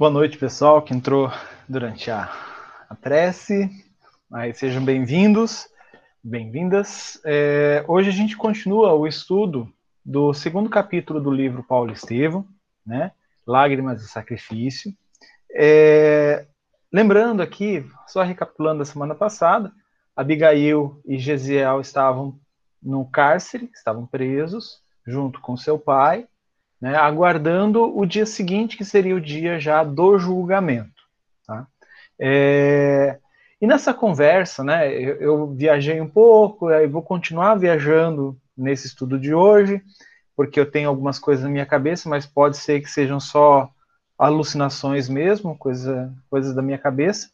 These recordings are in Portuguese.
Boa noite, pessoal, que entrou durante a, a prece. Mas sejam bem-vindos, bem-vindas. É, hoje a gente continua o estudo do segundo capítulo do livro Paulo Estevam, né? Lágrimas e Sacrifício. É, lembrando aqui, só recapitulando da semana passada, Abigail e Gesiel estavam no cárcere, estavam presos, junto com seu pai, né, aguardando o dia seguinte, que seria o dia já do julgamento. Tá? É, e nessa conversa, né, eu, eu, viajei um pouco, aí vou continuar viajando nesse estudo de hoje, porque eu tenho algumas coisas na minha cabeça, mas pode ser que sejam só alucinações mesmo, coisa, coisas da minha cabeça.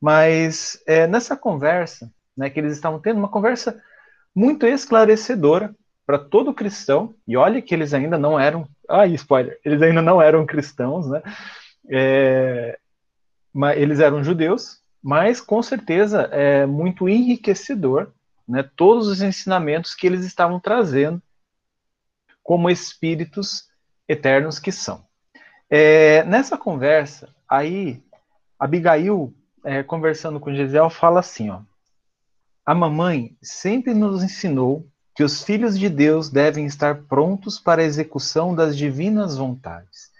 Mas é, nessa conversa, né, que eles estavam tendo, uma conversa muito esclarecedora para todo cristão, e olha que eles ainda não eram ah, spoiler, eles ainda não eram cristãos, né? É, mas eles eram judeus, mas com certeza é muito enriquecedor, né? Todos os ensinamentos que eles estavam trazendo como espíritos eternos que são. É, nessa conversa, aí Abigail, é, conversando com Gisele, fala assim, ó, a mamãe sempre nos ensinou que os filhos de Deus devem estar prontos para a execução das divinas vontades.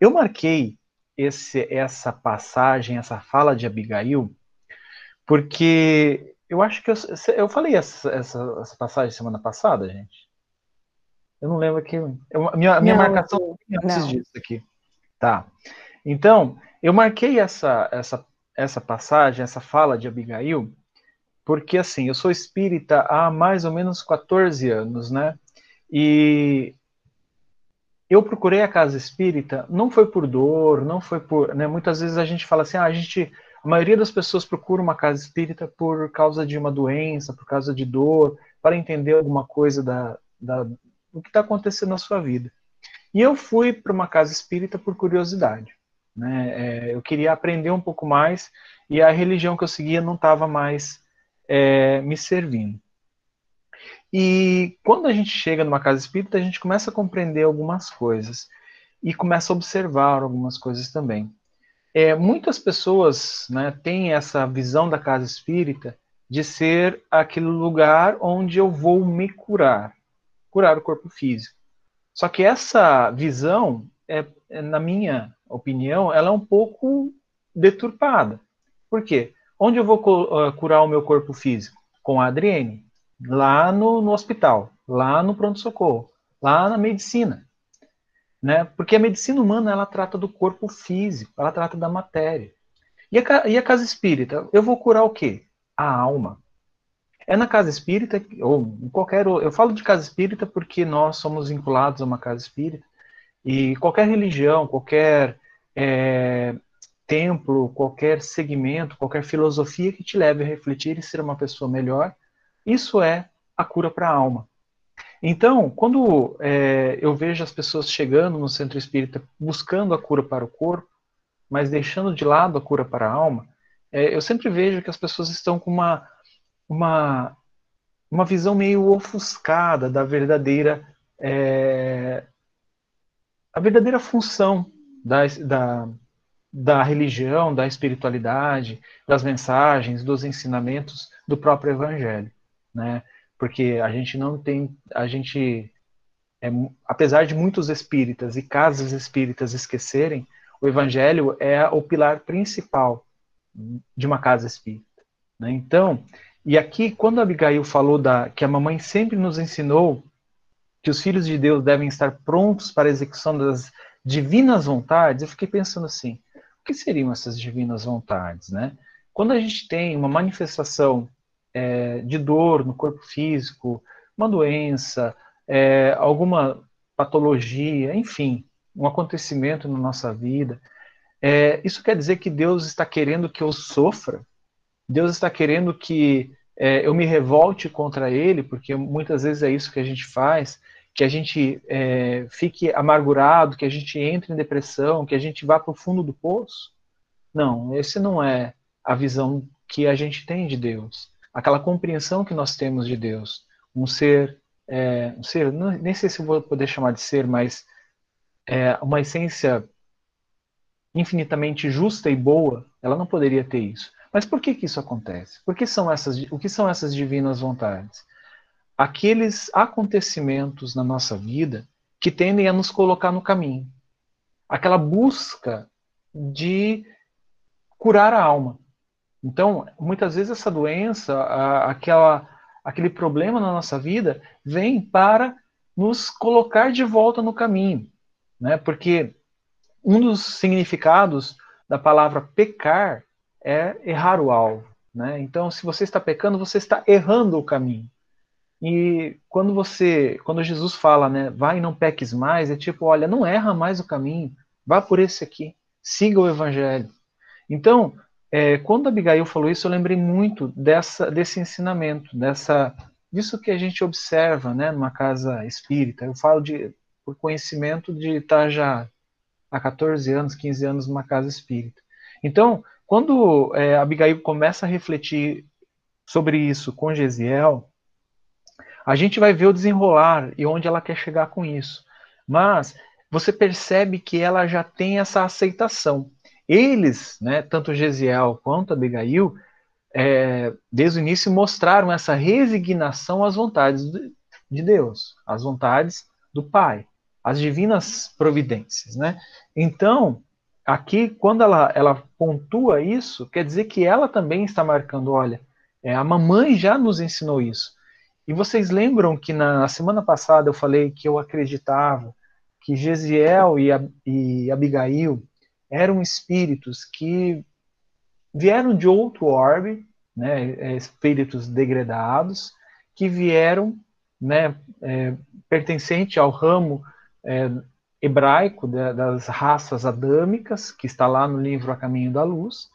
Eu marquei esse, essa passagem, essa fala de Abigail, porque eu acho que eu, eu falei essa, essa, essa, passagem semana passada, gente. Eu não lembro aqui. Eu, minha, minha não, marcação é antes disso aqui. Tá. Então, eu marquei essa, essa, essa passagem, essa fala de Abigail, porque assim, eu sou espírita há mais ou menos 14 anos, né? E eu procurei a casa espírita, não foi por dor, não foi por, né, muitas vezes a gente fala assim, ah, a gente, a maioria das pessoas procura uma casa espírita por causa de uma doença, por causa de dor, para entender alguma coisa da, da do que está acontecendo na sua vida. E eu fui para uma casa espírita por curiosidade, né? É, eu queria aprender um pouco mais e a religião que eu seguia não estava mais é, me servindo. E quando a gente chega numa casa espírita, a gente começa a compreender algumas coisas e começa a observar algumas coisas também. É, muitas pessoas né, têm essa visão da casa espírita de ser aquele lugar onde eu vou me curar, curar o corpo físico. Só que essa visão, é, é na minha opinião, ela é um pouco deturpada. Por quê? Onde eu vou uh, curar o meu corpo físico? Com a Adriene, lá no, no hospital, lá no pronto-socorro, lá na medicina. Né? Porque a medicina humana ela trata do corpo físico, ela trata da matéria. E a, e a casa espírita? Eu vou curar o quê? A alma. É na casa espírita, ou em qualquer. Eu falo de casa espírita porque nós somos vinculados a uma casa espírita, e qualquer religião, qualquer é, templo, qualquer segmento, qualquer filosofia que te leve a refletir e ser uma pessoa melhor, isso é a cura para a alma. Então, quando é, eu vejo as pessoas chegando no centro espírita buscando a cura para o corpo, mas deixando de lado a cura para a alma, é, eu sempre vejo que as pessoas estão com uma, uma, uma visão meio ofuscada da verdadeira é, a verdadeira função da, da, da religião, da espiritualidade, das mensagens, dos ensinamentos do próprio evangelho, né? Porque a gente não tem, a gente, é, apesar de muitos espíritas e casas espíritas esquecerem, o evangelho é o pilar principal de uma casa espírita. Né? Então, e aqui quando Abigail falou da que a mamãe sempre nos ensinou que os filhos de Deus devem estar prontos para a execução das divinas vontades, eu fiquei pensando assim: o que seriam essas divinas vontades, né? Quando a gente tem uma manifestação é, de dor no corpo físico, uma doença, é, alguma patologia, enfim, um acontecimento na nossa vida, é, isso quer dizer que Deus está querendo que eu sofra? Deus está querendo que é, eu me revolte contra Ele, porque muitas vezes é isso que a gente faz, que a gente é, fique amargurado, que a gente entre em depressão, que a gente vá para o fundo do poço. Não, esse não é a visão que a gente tem de Deus, aquela compreensão que nós temos de Deus, um ser, é, um ser, não, nem sei se vou poder chamar de ser, mas é, uma essência infinitamente justa e boa, ela não poderia ter isso. Mas por que, que isso acontece? Por que são essas, o que são essas divinas vontades? Aqueles acontecimentos na nossa vida que tendem a nos colocar no caminho. Aquela busca de curar a alma. Então, muitas vezes essa doença, aquela, aquele problema na nossa vida, vem para nos colocar de volta no caminho, né? Porque um dos significados da palavra pecar é errar o alvo, né? Então, se você está pecando, você está errando o caminho. E quando você, quando Jesus fala, né, vai e não peques mais, é tipo, olha, não erra mais o caminho, vá por esse aqui, siga o evangelho. Então, é, quando Abigail falou isso, eu lembrei muito dessa, desse ensinamento, dessa, disso que a gente observa, né, numa casa espírita. Eu falo de por conhecimento de estar já há 14 anos, 15 anos numa casa espírita. Então, quando é, Abigail começa a refletir sobre isso com Gesiel, a gente vai ver o desenrolar e onde ela quer chegar com isso. Mas você percebe que ela já tem essa aceitação. Eles, né, tanto Gesiel quanto Abigail, é, desde o início mostraram essa resignação às vontades de Deus, às vontades do Pai, às divinas providências, né? Então, aqui, quando ela, ela pontua isso, quer dizer que ela também está marcando, olha, é, a mamãe já nos ensinou isso. E vocês lembram que na semana passada eu falei que eu acreditava que Gesiel e, e Abigail eram espíritos que vieram de outro orbe, né, é, espíritos degradados, que vieram, né, é, pertencente ao ramo é, hebraico das raças adâmicas, que está lá no livro A Caminho da Luz.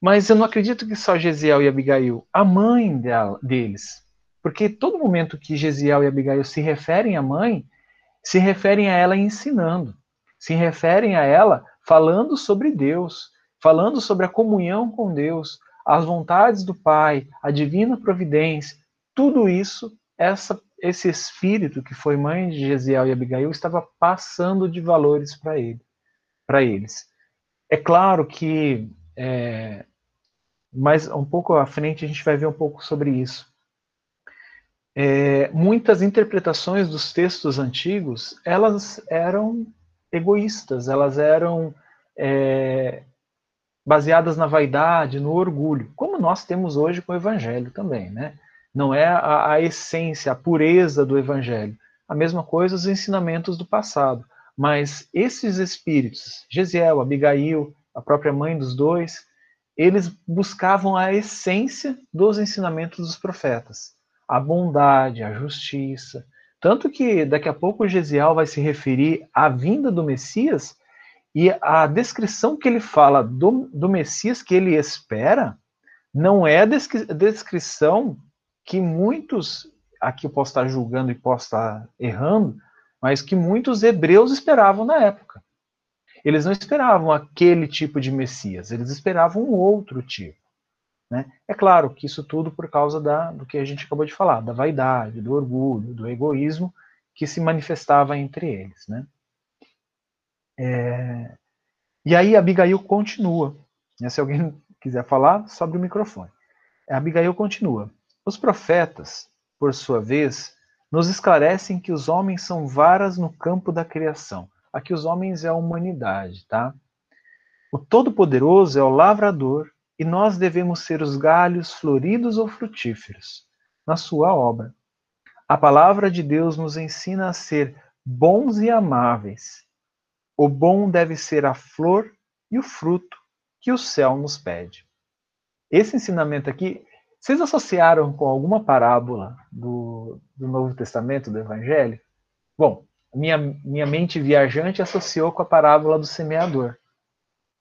Mas eu não acredito que só Gesiel e Abigail, a mãe dela, deles. Porque todo momento que Gesiel e Abigail se referem à mãe, se referem a ela ensinando, se referem a ela falando sobre Deus, falando sobre a comunhão com Deus, as vontades do Pai, a divina providência, tudo isso, essa esse espírito que foi mãe de Gesiel e Abigail estava passando de valores para ele, para eles. É claro que é, mais um pouco à frente a gente vai ver um pouco sobre isso. É, muitas interpretações dos textos antigos elas eram egoístas, elas eram é, baseadas na vaidade, no orgulho, como nós temos hoje com o Evangelho também, né? não é a, a essência, a pureza do evangelho. A mesma coisa os ensinamentos do passado. Mas esses espíritos, Gesiel, Abigail, a própria mãe dos dois, eles buscavam a essência dos ensinamentos dos profetas, a bondade, a justiça. Tanto que daqui a pouco Gesiel vai se referir à vinda do Messias e a descrição que ele fala do, do Messias que ele espera não é a descrição que muitos, aqui eu posso estar julgando e posso estar errando, mas que muitos hebreus esperavam na época. Eles não esperavam aquele tipo de Messias, eles esperavam um outro tipo. Né? É claro que isso tudo por causa da, do que a gente acabou de falar, da vaidade, do orgulho, do egoísmo que se manifestava entre eles. Né? É... E aí Abigail continua. Né? Se alguém quiser falar, sobre o microfone. Abigail continua. Os profetas, por sua vez, nos esclarecem que os homens são varas no campo da criação. Aqui os homens é a humanidade, tá? O Todo-Poderoso é o lavrador e nós devemos ser os galhos floridos ou frutíferos na sua obra. A palavra de Deus nos ensina a ser bons e amáveis. O bom deve ser a flor e o fruto que o céu nos pede. Esse ensinamento aqui vocês associaram com alguma parábola do, do Novo Testamento, do Evangelho? Bom, minha, minha mente viajante associou com a parábola do semeador.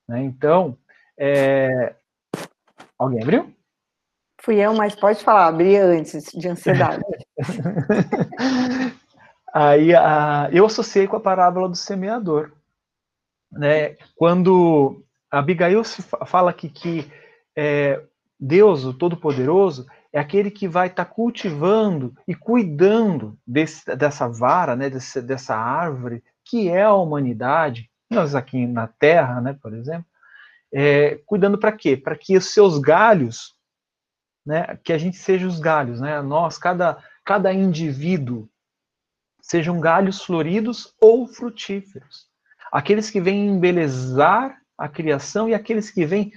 Né? Então, é... alguém abriu? Fui eu, mas pode falar, abri antes de ansiedade. Aí a, eu associei com a parábola do semeador. Né? Quando Abigail fala que, que é, Deus, o Todo-Poderoso, é aquele que vai estar tá cultivando e cuidando desse, dessa vara, né, desse, dessa árvore, que é a humanidade, nós aqui na Terra, né, por exemplo, é, cuidando para quê? Para que os seus galhos, né, que a gente seja os galhos, né, nós, cada, cada indivíduo, sejam galhos floridos ou frutíferos. Aqueles que vêm embelezar a criação e aqueles que vêm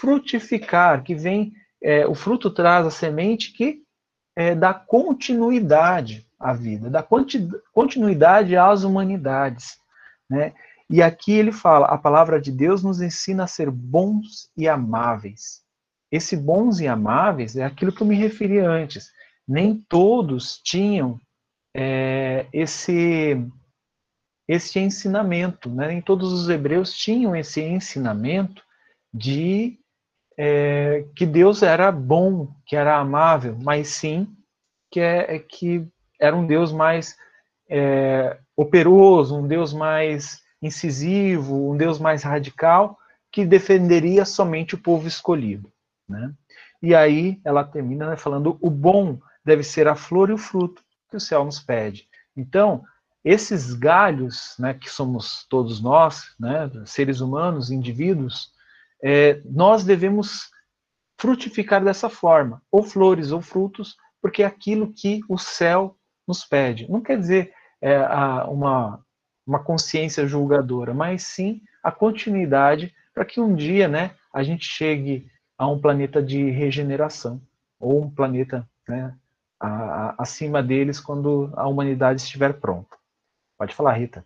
frutificar, que vêm, é, o fruto traz a semente que é, dá continuidade à vida, dá continuidade às humanidades, né? E aqui ele fala: a palavra de Deus nos ensina a ser bons e amáveis. Esse bons e amáveis é aquilo que eu me referi antes. Nem todos tinham é, esse esse ensinamento, né? Nem todos os hebreus tinham esse ensinamento de é, que Deus era bom, que era amável, mas sim que é que era um Deus mais é, operoso, um Deus mais incisivo, um Deus mais radical, que defenderia somente o povo escolhido. Né? E aí ela termina né, falando: o bom deve ser a flor e o fruto que o céu nos pede. Então, esses galhos, né, que somos todos nós, né, seres humanos, indivíduos, é, nós devemos frutificar dessa forma, ou flores ou frutos, porque é aquilo que o céu nos pede. Não quer dizer é, uma uma consciência julgadora, mas sim a continuidade para que um dia, né, a gente chegue a um planeta de regeneração ou um planeta, né, a, a, acima deles quando a humanidade estiver pronta. Pode falar, Rita.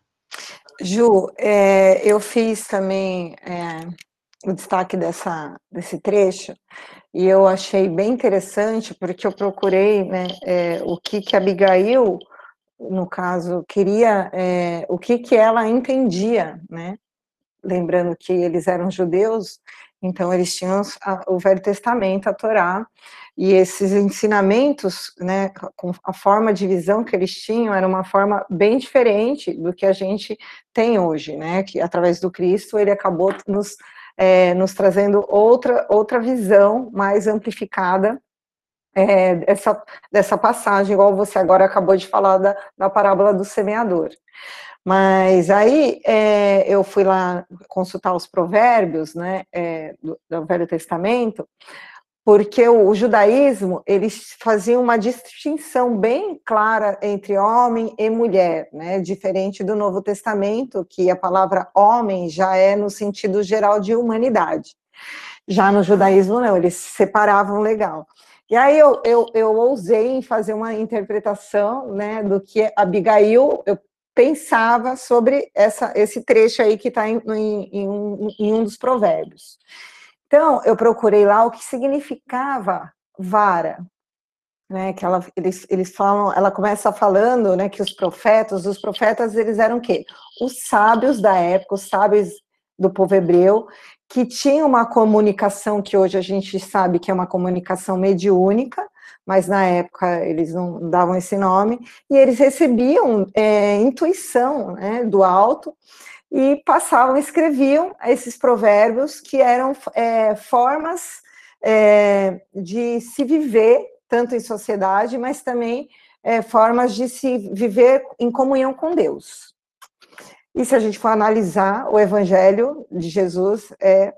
Ju, é, eu fiz também é, o destaque dessa, desse trecho e eu achei bem interessante porque eu procurei né, é, o que que Abigail no caso, queria é, o que, que ela entendia, né? Lembrando que eles eram judeus, então eles tinham o Velho Testamento, a Torá, e esses ensinamentos, né, com a forma de visão que eles tinham, era uma forma bem diferente do que a gente tem hoje, né? Que através do Cristo ele acabou nos, é, nos trazendo outra, outra visão mais amplificada é, dessa, dessa passagem, igual você agora acabou de falar da, da parábola do semeador. Mas aí é, eu fui lá consultar os provérbios, né, é, do, do, Velho Testamento, porque o, o, judaísmo, eles faziam uma distinção bem clara entre homem e mulher, né, diferente do Novo Testamento, que a palavra homem já é no sentido geral de humanidade. Já no judaísmo, não, eles separavam legal. E aí eu, eu, eu ousei em fazer uma interpretação né, do que Abigail eu pensava sobre essa, esse trecho aí que está em, em, em, um, em um dos provérbios. Então, eu procurei lá o que significava vara, né, que ela, eles, eles falam, ela começa falando, né, que os profetas, os profetas, eles eram o quê? Os sábios da época, os sábios do povo hebreu, que tinha uma comunicação que hoje a gente sabe que é uma comunicação mediúnica, mas na época eles não davam esse nome, e eles recebiam é, intuição né, do alto e passavam, escreviam esses provérbios que eram é, formas é, de se viver, tanto em sociedade, mas também é, formas de se viver em comunhão com Deus. E se a gente for analisar, o evangelho de Jesus é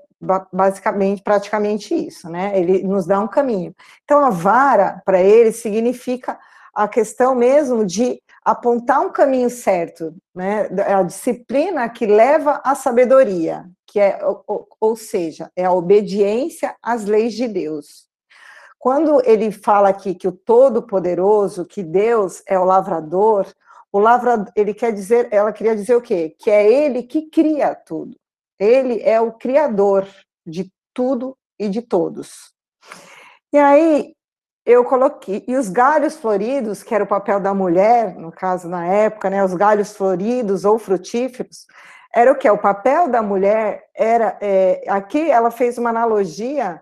basicamente, praticamente isso, né? Ele nos dá um caminho. Então, a vara, para ele, significa a questão mesmo de apontar um caminho certo, né? A disciplina que leva à sabedoria, que é, ou, ou seja, é a obediência às leis de Deus. Quando ele fala aqui que o Todo-Poderoso, que Deus é o lavrador, o lavrador, ele quer dizer, ela queria dizer o quê? Que é ele que cria tudo. Ele é o criador de tudo e de todos. E aí eu coloquei, e os galhos floridos, que era o papel da mulher, no caso na época, né, os galhos floridos ou frutíferos, era o que? O papel da mulher era, é, aqui ela fez uma analogia,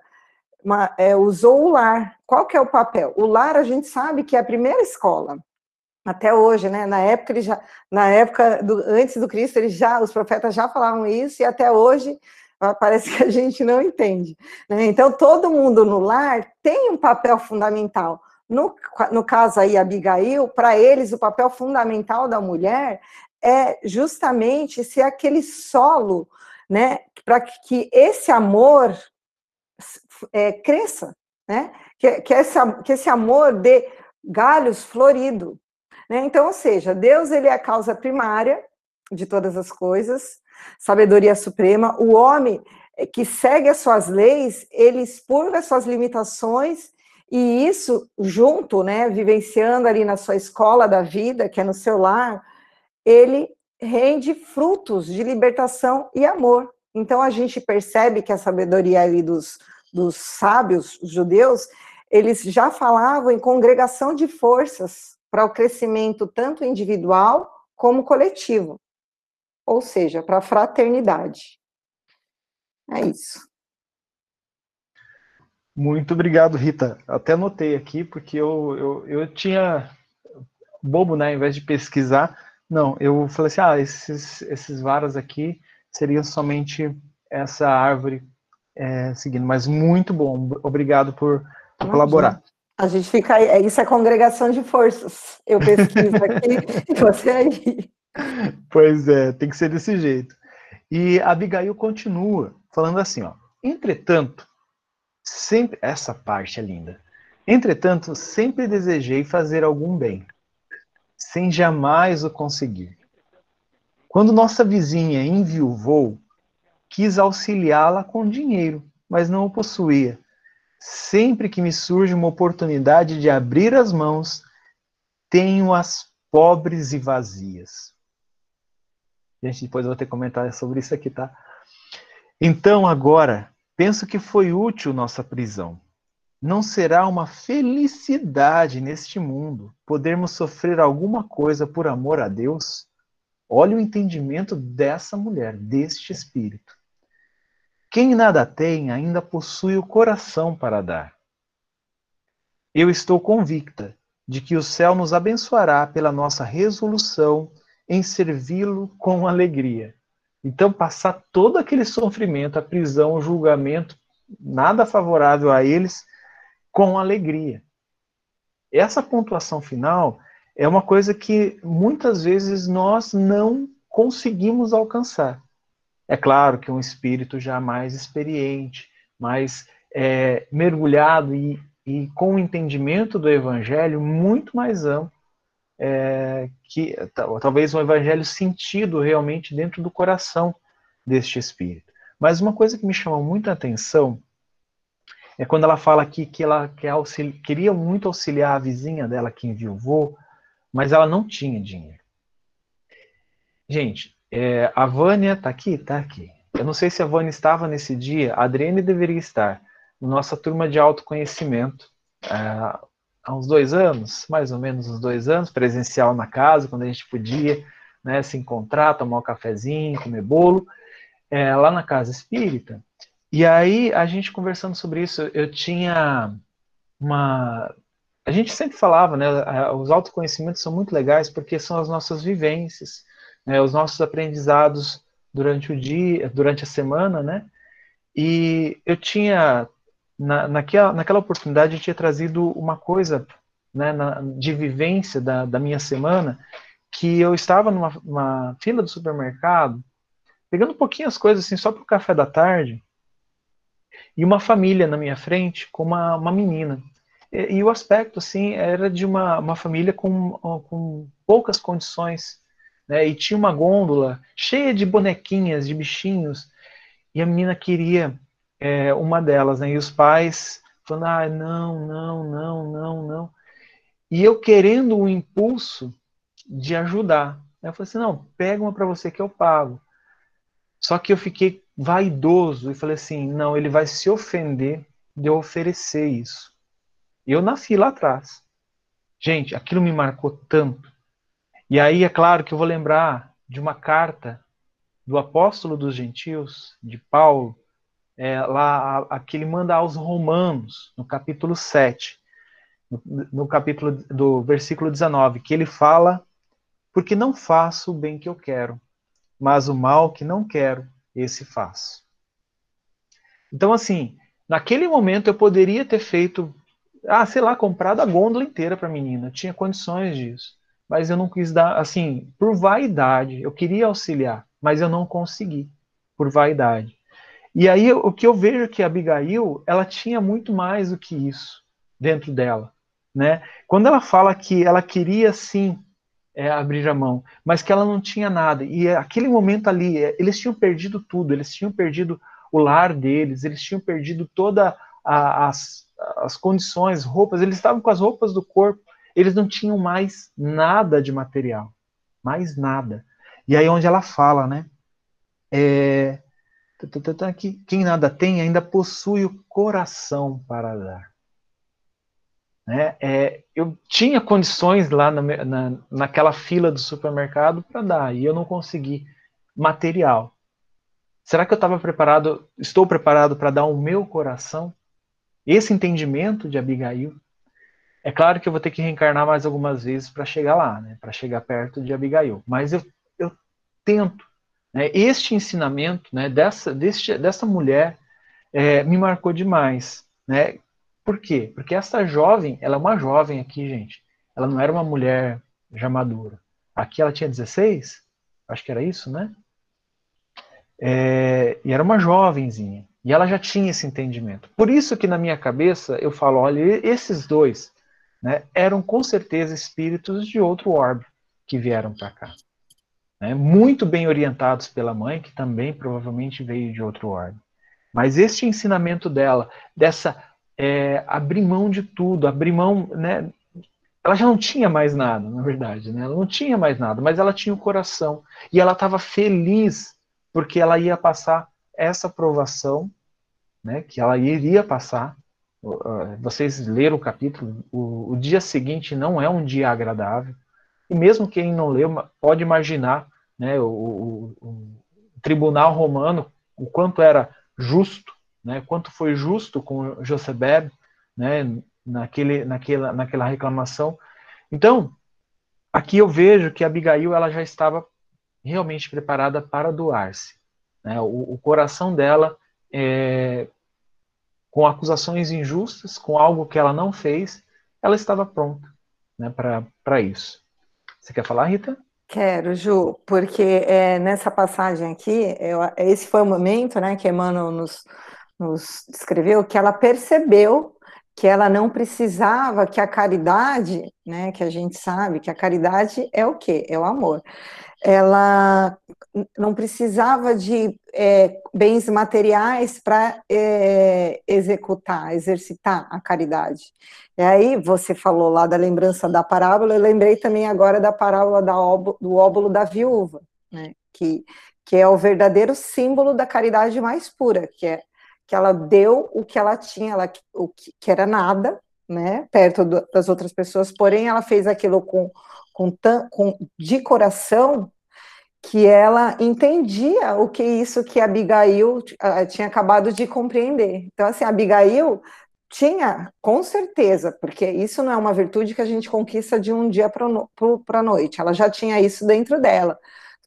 uma, é, usou o lar. Qual que é o papel? O lar a gente sabe que é a primeira escola até hoje, né? Na época ele já, na época do, antes do Cristo, eles já, os profetas já falavam isso e até hoje ah, parece que a gente não entende. Né? Então todo mundo no lar tem um papel fundamental. No, no caso aí Abigail, para eles o papel fundamental da mulher é justamente ser aquele solo, né, para que esse amor é, cresça, né, que, que, esse, que esse amor dê galhos florido. Né? Então, ou seja, Deus ele é a causa primária de todas as coisas, sabedoria suprema, o homem que segue as suas leis, ele expurga as suas limitações e isso junto, né, vivenciando ali na sua escola da vida, que é no seu lar, ele rende frutos de libertação e amor. Então a gente percebe que a sabedoria ali dos, dos sábios judeus, eles já falavam em congregação de forças para o crescimento tanto individual como coletivo, ou seja, para a fraternidade. É isso. Muito obrigado, Rita. Até anotei aqui, porque eu, eu, eu tinha bobo, né? Ao invés de pesquisar, não, eu falei assim: ah, esses, esses varas aqui seriam somente essa árvore é, seguindo. Mas muito bom, obrigado por, por colaborar. A gente fica aí, é, isso é congregação de forças. Eu pesquiso aqui e você aí. Pois é, tem que ser desse jeito. E Abigail continua falando assim, ó. Entretanto, sempre essa parte é linda. Entretanto, sempre desejei fazer algum bem, sem jamais o conseguir. Quando nossa vizinha enviuvou, quis auxiliá-la com dinheiro, mas não o possuía. Sempre que me surge uma oportunidade de abrir as mãos, tenho-as pobres e vazias. Gente, depois eu vou ter comentar sobre isso aqui, tá? Então, agora, penso que foi útil nossa prisão. Não será uma felicidade neste mundo podermos sofrer alguma coisa por amor a Deus? Olha o entendimento dessa mulher, deste espírito. Quem nada tem ainda possui o coração para dar. Eu estou convicta de que o céu nos abençoará pela nossa resolução em servi-lo com alegria. Então, passar todo aquele sofrimento, a prisão, o julgamento, nada favorável a eles, com alegria. Essa pontuação final é uma coisa que muitas vezes nós não conseguimos alcançar. É claro que um espírito já mais experiente, mais é, mergulhado e, e com o entendimento do evangelho muito mais amplo, é, que talvez um evangelho sentido realmente dentro do coração deste espírito. Mas uma coisa que me chamou muita atenção é quando ela fala aqui que ela que auxili queria muito auxiliar a vizinha dela que enviou, mas ela não tinha dinheiro. Gente, é, a Vânia está aqui? Está aqui. Eu não sei se a Vânia estava nesse dia, a Adriane deveria estar, nossa turma de autoconhecimento. É, há uns dois anos, mais ou menos uns dois anos, presencial na casa, quando a gente podia né, se encontrar, tomar um cafezinho, comer bolo, é, lá na casa espírita. E aí, a gente conversando sobre isso, eu tinha uma. A gente sempre falava, né? Os autoconhecimentos são muito legais porque são as nossas vivências, né, os nossos aprendizados durante o dia, durante a semana, né? E eu tinha na, naquela, naquela oportunidade eu tinha trazido uma coisa né, na, de vivência da, da minha semana, que eu estava numa, numa fila do supermercado, pegando um pouquinho as coisas assim, só para o café da tarde, e uma família na minha frente com uma, uma menina. E, e, o aspecto, assim, era de uma, uma família com, com poucas condições, né, e tinha uma gôndola cheia de bonequinhas, de bichinhos, e a menina queria é, uma delas, né? E os pais falando, ah, não, não, não, não, não. E eu querendo o impulso de ajudar. Eu falei assim, não, pega uma para você que eu pago. Só que eu fiquei vaidoso e falei assim, não, ele vai se ofender de eu oferecer isso. Eu nasci lá atrás. Gente, aquilo me marcou tanto. E aí é claro que eu vou lembrar de uma carta do apóstolo dos gentios, de Paulo, é, lá a, a, que ele manda aos Romanos, no capítulo 7, no, no capítulo do versículo 19, que ele fala: Porque não faço o bem que eu quero, mas o mal que não quero, esse faço. Então, assim, naquele momento eu poderia ter feito, ah, sei lá, comprado a gôndola inteira para a menina, eu tinha condições disso. Mas eu não quis dar, assim, por vaidade. Eu queria auxiliar, mas eu não consegui, por vaidade. E aí o que eu vejo é que a Abigail, ela tinha muito mais do que isso dentro dela, né? Quando ela fala que ela queria sim é, abrir a mão, mas que ela não tinha nada. E aquele momento ali, é, eles tinham perdido tudo, eles tinham perdido o lar deles, eles tinham perdido toda as, as condições, roupas, eles estavam com as roupas do corpo, eles não tinham mais nada de material, mais nada. E aí onde ela fala, né? É, que quem nada tem ainda possui o coração para dar. Né? É, eu tinha condições lá na, na, naquela fila do supermercado para dar e eu não consegui material. Será que eu estava preparado, estou preparado para dar o meu coração? Esse entendimento de Abigail. É claro que eu vou ter que reencarnar mais algumas vezes para chegar lá, né? para chegar perto de Abigail. Mas eu, eu tento. Né? Este ensinamento né, dessa, deste, dessa mulher é, me marcou demais. Né? Por quê? Porque essa jovem, ela é uma jovem aqui, gente. Ela não era uma mulher já madura. Aqui ela tinha 16, acho que era isso, né? É, e era uma jovenzinha. E ela já tinha esse entendimento. Por isso que na minha cabeça eu falo, olha, esses dois né, eram com certeza espíritos de outro orbe que vieram para cá. Né, muito bem orientados pela mãe, que também provavelmente veio de outro orbe. Mas este ensinamento dela, dessa é, abrir mão de tudo, abrir mão, né? Ela já não tinha mais nada, na verdade, né? Ela não tinha mais nada, mas ela tinha o coração e ela estava feliz porque ela ia passar essa provação, né? Que ela iria passar. Vocês leram o capítulo. O, o dia seguinte não é um dia agradável e mesmo quem não leu pode imaginar, né? O, o, o tribunal romano o quanto era justo né, quanto foi justo com Josebeb, né, naquele, naquela, naquela reclamação. Então, aqui eu vejo que Abigail ela já estava realmente preparada para doar-se. Né? O, o, coração dela, é, com acusações injustas, com algo que ela não fez, ela estava pronta né, para isso. Você quer falar, Rita? Quero, Ju, porque é, nessa passagem aqui, eu, esse foi o momento né, que Emmanuel nos, nos descreveu que ela percebeu que ela não precisava, que a caridade, né, que a gente sabe que a caridade é o quê? É o amor. Ela não precisava de é, bens materiais para é, executar, exercitar a caridade. E aí você falou lá da lembrança da parábola, eu lembrei também agora da parábola da do óbolo da viúva, né, que, que é o verdadeiro símbolo da caridade mais pura, que é que ela deu o que ela tinha, ela, o que, que era nada, né, perto do, das outras pessoas, porém ela fez aquilo com, com, com de coração que ela entendia o que isso que Abigail tinha acabado de compreender. Então, assim, Abigail tinha, com certeza, porque isso não é uma virtude que a gente conquista de um dia para a noite, ela já tinha isso dentro dela.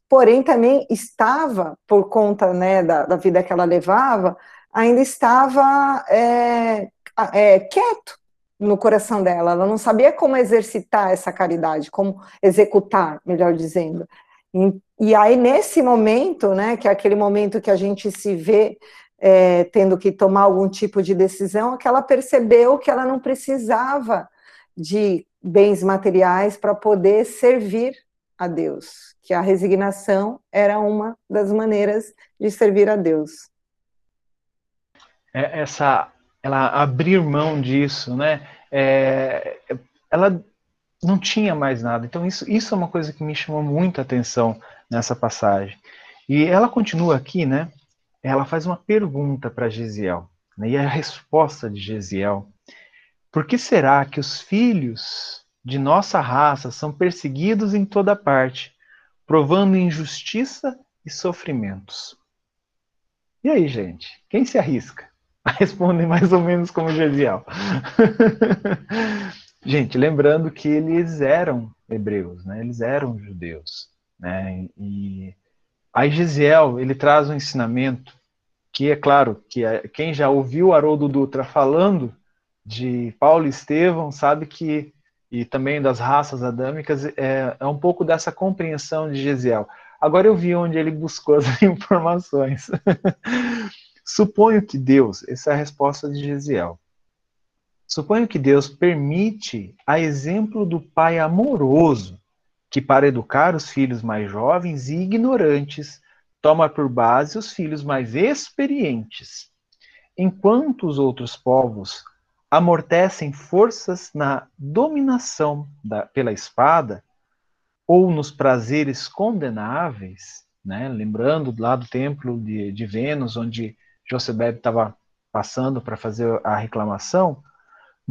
Porém, também estava, por conta né, da, da vida que ela levava, ainda estava é, é, quieto no coração dela. Ela não sabia como exercitar essa caridade, como executar, melhor dizendo. E, aí, nesse momento, né, que é aquele momento que a gente se vê é, tendo que tomar algum tipo de decisão, é que ela percebeu que ela não precisava de bens materiais para poder servir a Deus, que a resignação era uma das maneiras de servir a Deus. É, essa ela abrir mão disso, né? É, ela não tinha mais nada. Então isso, isso é uma coisa que me chamou muita atenção nessa passagem. E ela continua aqui, né? Ela faz uma pergunta para Gesiel, né? e a resposta de Gesiel: Por que será que os filhos de nossa raça são perseguidos em toda parte, provando injustiça e sofrimentos? E aí, gente, quem se arrisca? respondem mais ou menos como Gesiel. Gente, lembrando que eles eram hebreus, né? Eles eram judeus, né? E aí Gesiel, ele traz um ensinamento que é claro que é, quem já ouviu Haroldo Dutra falando de Paulo e Estevão sabe que e também das raças adâmicas é, é um pouco dessa compreensão de Gesiel. Agora eu vi onde ele buscou as informações. Suponho que Deus, essa é a resposta de Gesiel. Suponho que Deus permite, a exemplo do pai amoroso, que para educar os filhos mais jovens e ignorantes, toma por base os filhos mais experientes, enquanto os outros povos amortecem forças na dominação da, pela espada ou nos prazeres condenáveis, né? lembrando lá do templo de, de Vênus, onde Josebeb estava passando para fazer a reclamação,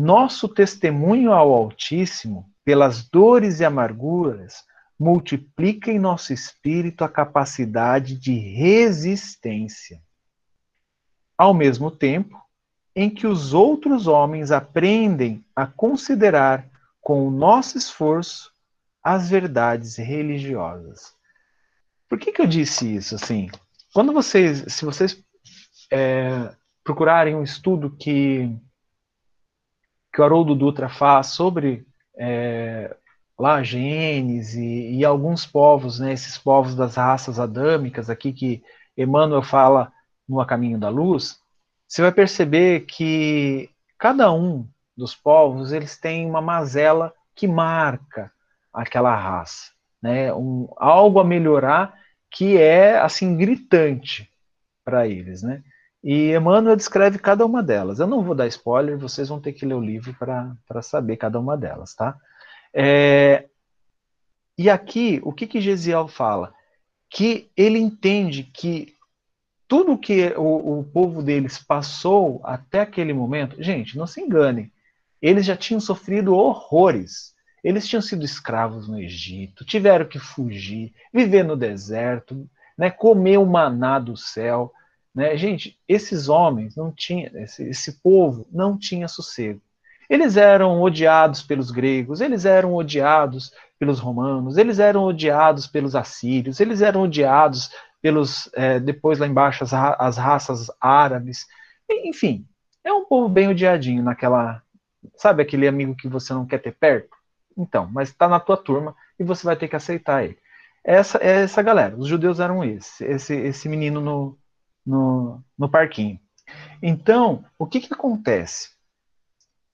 nosso testemunho ao Altíssimo, pelas dores e amarguras, multiplica em nosso espírito a capacidade de resistência. Ao mesmo tempo, em que os outros homens aprendem a considerar com o nosso esforço as verdades religiosas. Por que, que eu disse isso? Assim, quando vocês, se vocês é, procurarem um estudo que que o Haroldo Dutra faz sobre é, lá Gênesis e, alguns povos, né, esses povos das raças adâmicas aqui que Emmanuel fala no A Caminho da Luz, você vai perceber que cada um dos povos eles têm uma mazela que marca aquela raça, né? Um, algo a melhorar que é assim gritante para eles, né? E Emmanuel descreve cada uma delas. Eu não vou dar spoiler, vocês vão ter que ler o livro para saber cada uma delas, tá? É, e aqui, o que que Gesiel fala? Que ele entende que tudo que o, o povo deles passou até aquele momento, gente, não se engane, eles já tinham sofrido horrores. Eles tinham sido escravos no Egito, tiveram que fugir, viver no deserto, né, comer o maná do céu. Né? Gente, esses homens não tinham, esse, esse povo não tinha sossego. Eles eram odiados pelos gregos, eles eram odiados pelos romanos, eles eram odiados pelos assírios, eles eram odiados pelos é, depois lá embaixo as, as raças árabes, enfim, é um povo bem odiadinho naquela, sabe aquele amigo que você não quer ter perto? Então, mas está na tua turma e você vai ter que aceitar ele. Essa é essa galera. Os judeus eram esse, esse, esse menino no, no, no parquinho. Então, o que que acontece?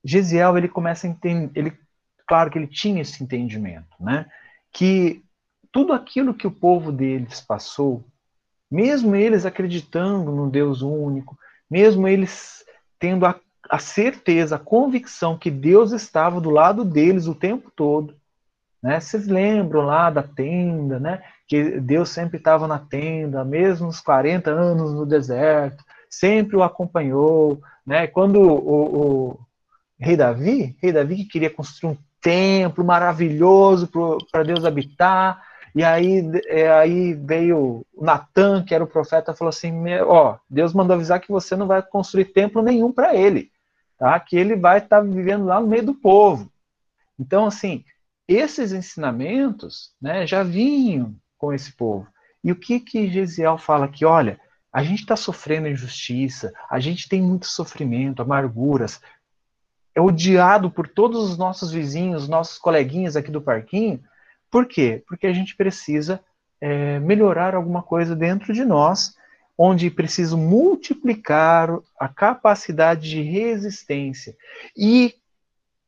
Gesiel ele começa a entender, ele, claro que ele tinha esse entendimento, né? Que tudo aquilo que o povo deles passou, mesmo eles acreditando no Deus único, mesmo eles tendo a, a certeza, a convicção que Deus estava do lado deles o tempo todo, né? Vocês lembram lá da tenda, né? Que Deus sempre estava na tenda, mesmo os 40 anos no deserto, sempre o acompanhou, né? Quando o, o rei Davi, rei Davi que queria construir um templo maravilhoso para Deus habitar, e aí, é, aí veio Natan, que era o profeta, falou assim: ó, Deus mandou avisar que você não vai construir templo nenhum para ele, tá? Que ele vai estar tá vivendo lá no meio do povo. Então, assim, esses ensinamentos, né, já vinham com esse povo. E o que que Gesiel fala aqui? Olha, a gente está sofrendo injustiça, a gente tem muito sofrimento, amarguras, é odiado por todos os nossos vizinhos, nossos coleguinhas aqui do parquinho, por quê? Porque a gente precisa é, melhorar alguma coisa dentro de nós, onde preciso multiplicar a capacidade de resistência. E,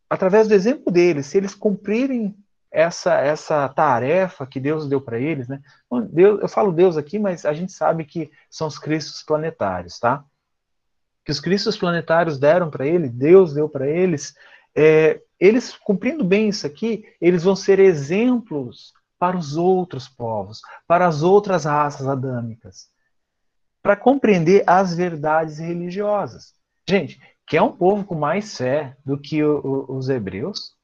através do exemplo deles, se eles cumprirem essa, essa tarefa que Deus deu para eles, né? Deus, eu falo Deus aqui, mas a gente sabe que são os cristos planetários, tá? Que os cristos planetários deram para eles, Deus deu para eles, é, eles cumprindo bem isso aqui, eles vão ser exemplos para os outros povos, para as outras raças adâmicas, para compreender as verdades religiosas. Gente, que é um povo com mais fé do que o, o, os hebreus,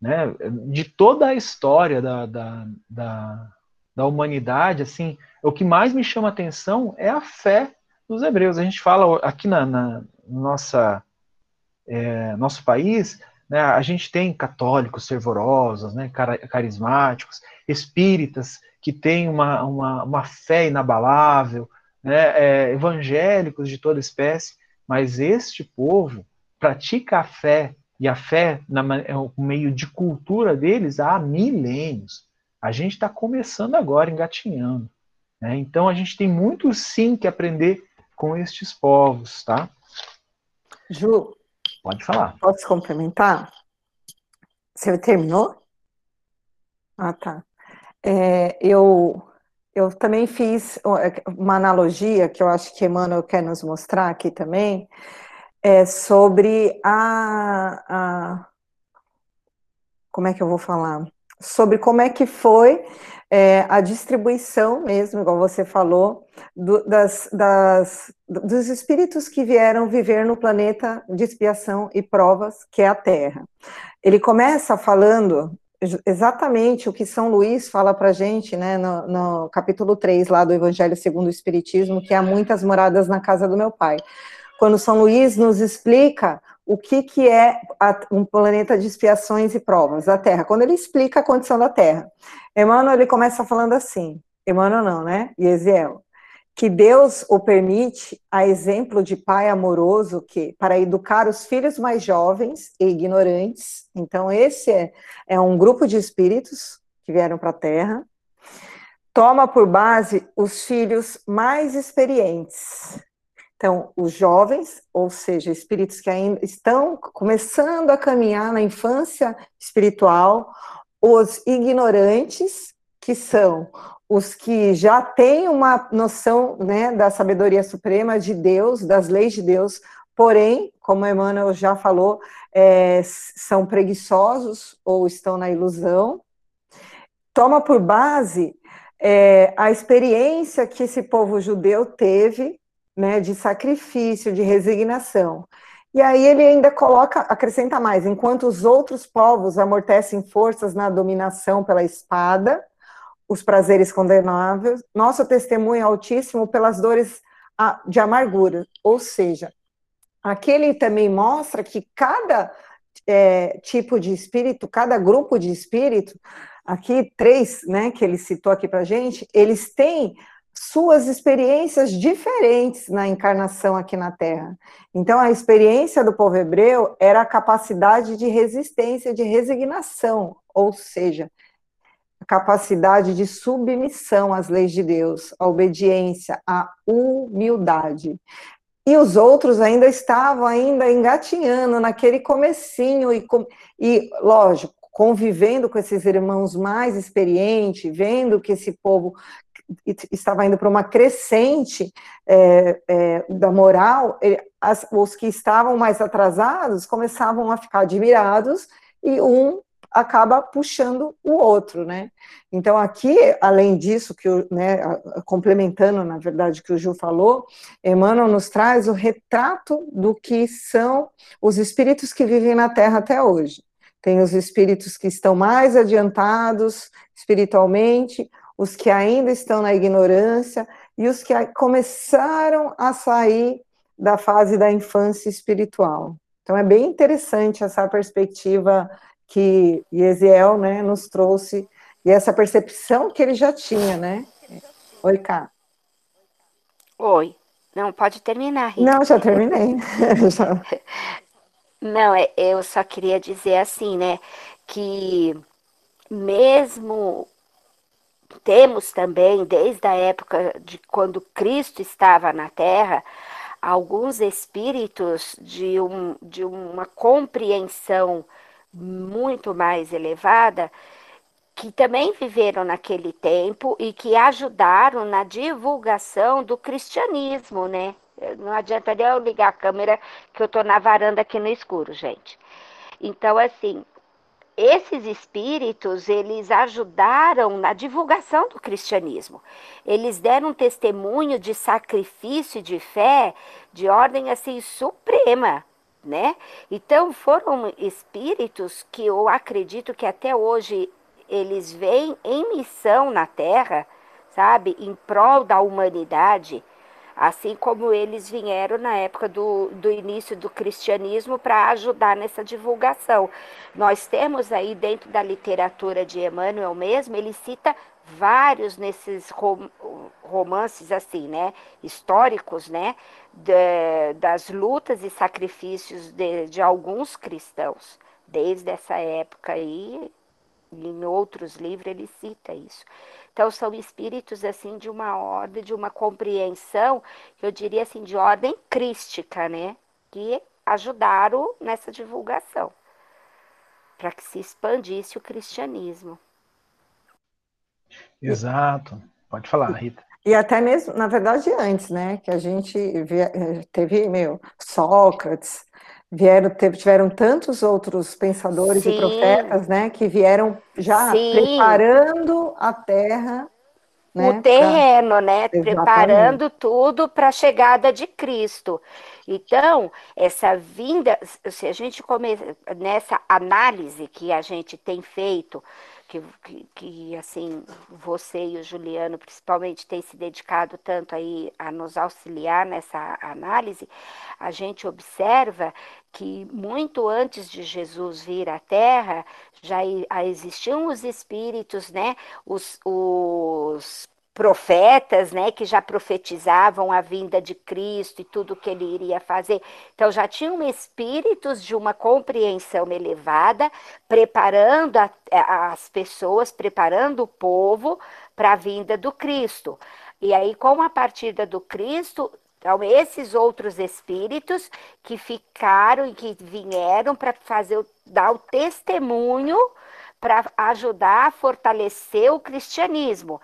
né? De toda a história da, da, da, da humanidade, assim, o que mais me chama atenção é a fé dos hebreus. A gente fala aqui na, na nossa é, nosso país, né, a gente tem católicos fervorosos, né, carismáticos, espíritas que têm uma, uma, uma fé inabalável, né, é, evangélicos de toda espécie, mas este povo pratica a fé e a fé na, é o meio de cultura deles há milênios. A gente está começando agora, engatinhando. Né? Então a gente tem muito sim que aprender com estes povos, tá? Ju, pode falar. Posso complementar? Você terminou? Ah, tá. É, eu, eu também fiz uma analogia que eu acho que Emmanuel quer nos mostrar aqui também, é sobre a, a como é que eu vou falar? Sobre como é que foi é, a distribuição mesmo, igual você falou, do, das, das, dos espíritos que vieram viver no planeta de expiação e provas, que é a Terra. Ele começa falando exatamente o que São Luís fala para gente, né, no, no capítulo 3 lá do Evangelho segundo o Espiritismo, que há muitas moradas na casa do meu pai quando São Luís nos explica o que, que é a, um planeta de expiações e provas, a Terra, quando ele explica a condição da Terra. Emmanuel, ele começa falando assim, Emmanuel não, né, Eziel, que Deus o permite a exemplo de pai amoroso que para educar os filhos mais jovens e ignorantes. Então esse é, é um grupo de espíritos que vieram para a Terra. Toma por base os filhos mais experientes. Então, os jovens, ou seja, espíritos que ainda estão começando a caminhar na infância espiritual, os ignorantes, que são os que já têm uma noção né, da sabedoria suprema de Deus, das leis de Deus, porém, como Emmanuel já falou, é, são preguiçosos ou estão na ilusão. Toma por base é, a experiência que esse povo judeu teve né, de sacrifício, de resignação. E aí ele ainda coloca, acrescenta mais, enquanto os outros povos amortecem forças na dominação pela espada, os prazeres condenáveis, nosso testemunho é altíssimo pelas dores de amargura, ou seja, aquele também mostra que cada é, tipo de espírito, cada grupo de espírito, aqui três, né, que ele citou aqui para gente, eles têm suas experiências diferentes na encarnação aqui na Terra. Então, a experiência do povo hebreu era a capacidade de resistência, de resignação, ou seja, capacidade de submissão às leis de Deus, a obediência, a humildade. E os outros ainda estavam ainda engatinhando naquele comecinho e, e lógico, convivendo com esses irmãos mais experientes, vendo que esse povo estava indo para uma crescente é, é, da moral, as, os que estavam mais atrasados começavam a ficar admirados e um acaba puxando o outro, né? Então aqui, além disso que o, né, complementando na verdade que o Ju falou, Emmanuel nos traz o retrato do que são os espíritos que vivem na Terra até hoje. Tem os espíritos que estão mais adiantados espiritualmente, os que ainda estão na ignorância e os que começaram a sair da fase da infância espiritual. Então é bem interessante essa perspectiva que Yesiel né, nos trouxe e essa percepção que ele já tinha, né? Oi, Cá. Oi. Não, pode terminar, Rita. Não, já terminei. Não, é, eu só queria dizer assim, né, que mesmo temos também, desde a época de quando Cristo estava na Terra, alguns espíritos de, um, de uma compreensão muito mais elevada que também viveram naquele tempo e que ajudaram na divulgação do cristianismo, né? Não adianta nem eu ligar a câmera que eu estou na varanda aqui no escuro, gente. Então, assim, esses espíritos, eles ajudaram na divulgação do cristianismo. Eles deram um testemunho de sacrifício e de fé de ordem assim suprema, né? Então foram espíritos que eu acredito que até hoje eles vêm em missão na Terra, sabe, em prol da humanidade assim como eles vieram na época do, do início do cristianismo para ajudar nessa divulgação. Nós temos aí dentro da literatura de Emmanuel mesmo, ele cita vários nesses romances assim, né, históricos, né, de, das lutas e sacrifícios de, de alguns cristãos, desde essa época aí, em outros livros ele cita isso. Então são espíritos assim de uma ordem, de uma compreensão, eu diria assim, de ordem crística, né, que ajudaram nessa divulgação para que se expandisse o cristianismo. Exato. Pode falar, Rita. E até mesmo, na verdade, antes, né? Que a gente teve, meu, Sócrates, vieram, tiveram tantos outros pensadores Sim. e profetas, né? Que vieram já Sim. preparando a terra né? o terreno, pra... né? Exatamente. Preparando tudo para a chegada de Cristo. Então, essa vinda, se a gente começa nessa análise que a gente tem feito que, que, que, assim você e o Juliano principalmente têm se dedicado tanto aí a nos auxiliar nessa análise, a gente observa que muito antes de Jesus vir à Terra já existiam os espíritos, né? Os, os profetas, né, que já profetizavam a vinda de Cristo e tudo que ele iria fazer. Então já tinham espíritos de uma compreensão elevada, preparando a, a, as pessoas, preparando o povo para a vinda do Cristo. E aí, com a partida do Cristo, então, esses outros espíritos que ficaram e que vieram para fazer dar o testemunho para ajudar a fortalecer o cristianismo.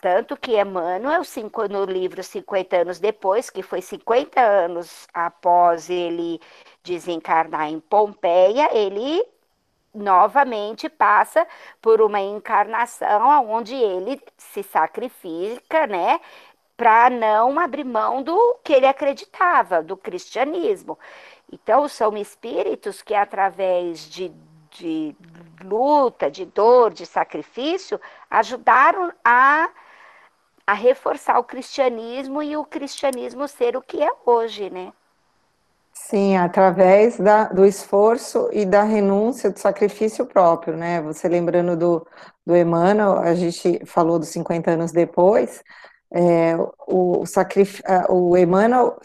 Tanto que Emmanuel, cinco, no livro 50 anos depois, que foi 50 anos após ele desencarnar em Pompeia, ele novamente passa por uma encarnação onde ele se sacrifica, né, para não abrir mão do que ele acreditava, do cristianismo. Então, são espíritos que, através de, de luta, de dor, de sacrifício, ajudaram a a reforçar o cristianismo e o cristianismo ser o que é hoje, né? Sim, através da, do esforço e da renúncia do sacrifício próprio, né? Você lembrando do, do Emmanuel, a gente falou dos 50 anos depois, é, o, sacrif... o Emmanuel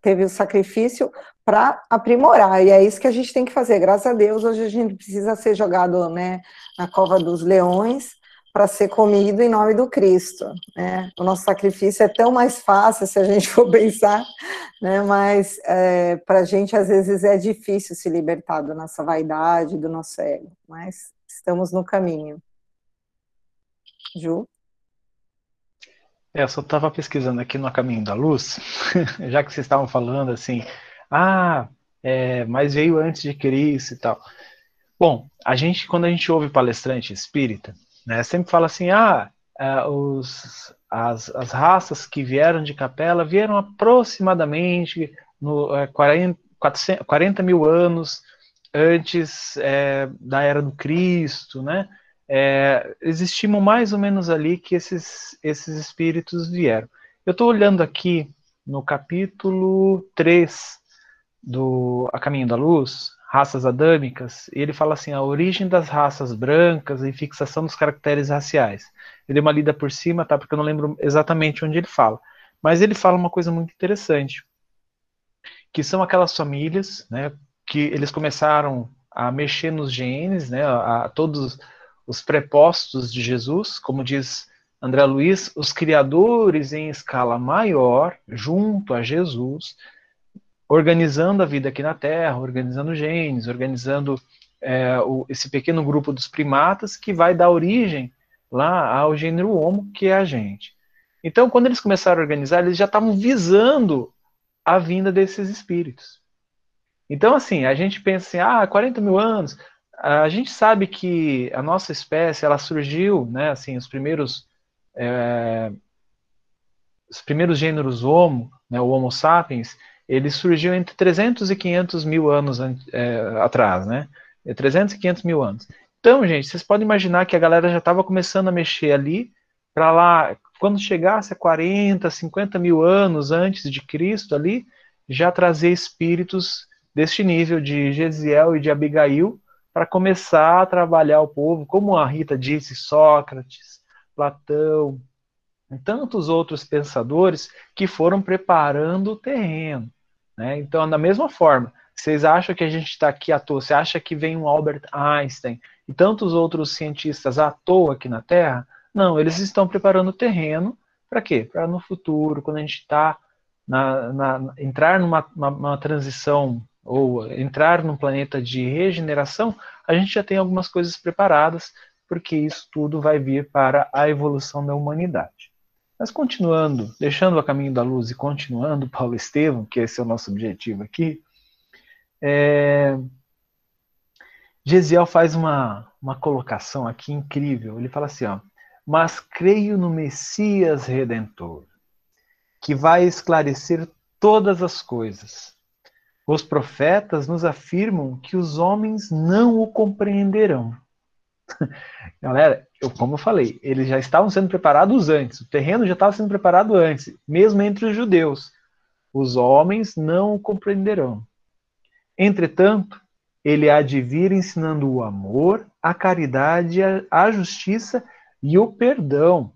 teve o sacrifício para aprimorar, e é isso que a gente tem que fazer, graças a Deus, hoje a gente precisa ser jogado né, na cova dos leões, para ser comido em nome do Cristo. Né? O nosso sacrifício é tão mais fácil se a gente for pensar, né? mas é, para a gente às vezes é difícil se libertar da nossa vaidade, do nosso ego, mas estamos no caminho. Ju? É, eu só estava pesquisando aqui no Caminho da Luz, já que vocês estavam falando assim, ah, é, mas veio antes de Cristo e tal. Bom, a gente, quando a gente ouve palestrante espírita, né? Sempre fala assim, ah, é, os, as, as raças que vieram de Capela vieram aproximadamente no é, 40, 400, 40 mil anos antes é, da era do Cristo, né? É, estimam mais ou menos ali que esses, esses espíritos vieram. Eu estou olhando aqui no capítulo 3 do A Caminho da Luz, raças adâmicas, ele fala assim, a origem das raças brancas e fixação dos caracteres raciais. Eu dei uma lida por cima, tá? Porque eu não lembro exatamente onde ele fala. Mas ele fala uma coisa muito interessante, que são aquelas famílias, né, que eles começaram a mexer nos genes, né, a, a todos os prepostos de Jesus, como diz André Luiz, os criadores em escala maior, junto a Jesus, organizando a vida aqui na Terra, organizando genes, organizando é, o, esse pequeno grupo dos primatas que vai dar origem lá ao gênero Homo, que é a gente. Então, quando eles começaram a organizar, eles já estavam visando a vinda desses espíritos. Então, assim, a gente pensa assim, ah, 40 mil anos, a gente sabe que a nossa espécie, ela surgiu, né, assim, os primeiros, é, os primeiros gêneros Homo, né, o Homo sapiens, ele surgiu entre 300 e 500 mil anos é, atrás, né? 300 é, e 500 mil anos. Então, gente, vocês podem imaginar que a galera já estava começando a mexer ali para lá, quando chegasse a 40, 50 mil anos antes de Cristo ali, já trazer espíritos deste nível de Gesiel e de Abigail para começar a trabalhar o povo, como a Rita disse, Sócrates, Platão, tantos outros pensadores que foram preparando o terreno. Né? Então, da mesma forma, vocês acham que a gente está aqui à toa? Você acha que vem um Albert Einstein e tantos outros cientistas à toa aqui na Terra? Não, eles estão preparando o terreno para quê? Para no futuro, quando a gente está na, na, entrar numa uma, uma transição ou entrar num planeta de regeneração, a gente já tem algumas coisas preparadas, porque isso tudo vai vir para a evolução da humanidade. Mas continuando, deixando o caminho da luz e continuando Paulo Estevam, que esse é o nosso objetivo aqui, é... Gesiel faz uma, uma colocação aqui incrível. Ele fala assim, ó, mas creio no Messias Redentor, que vai esclarecer todas as coisas. Os profetas nos afirmam que os homens não o compreenderão. Galera, eu, como eu falei, eles já estavam sendo preparados antes, o terreno já estava sendo preparado antes, mesmo entre os judeus. Os homens não o compreenderão. Entretanto, ele há de vir ensinando o amor, a caridade, a justiça e o perdão.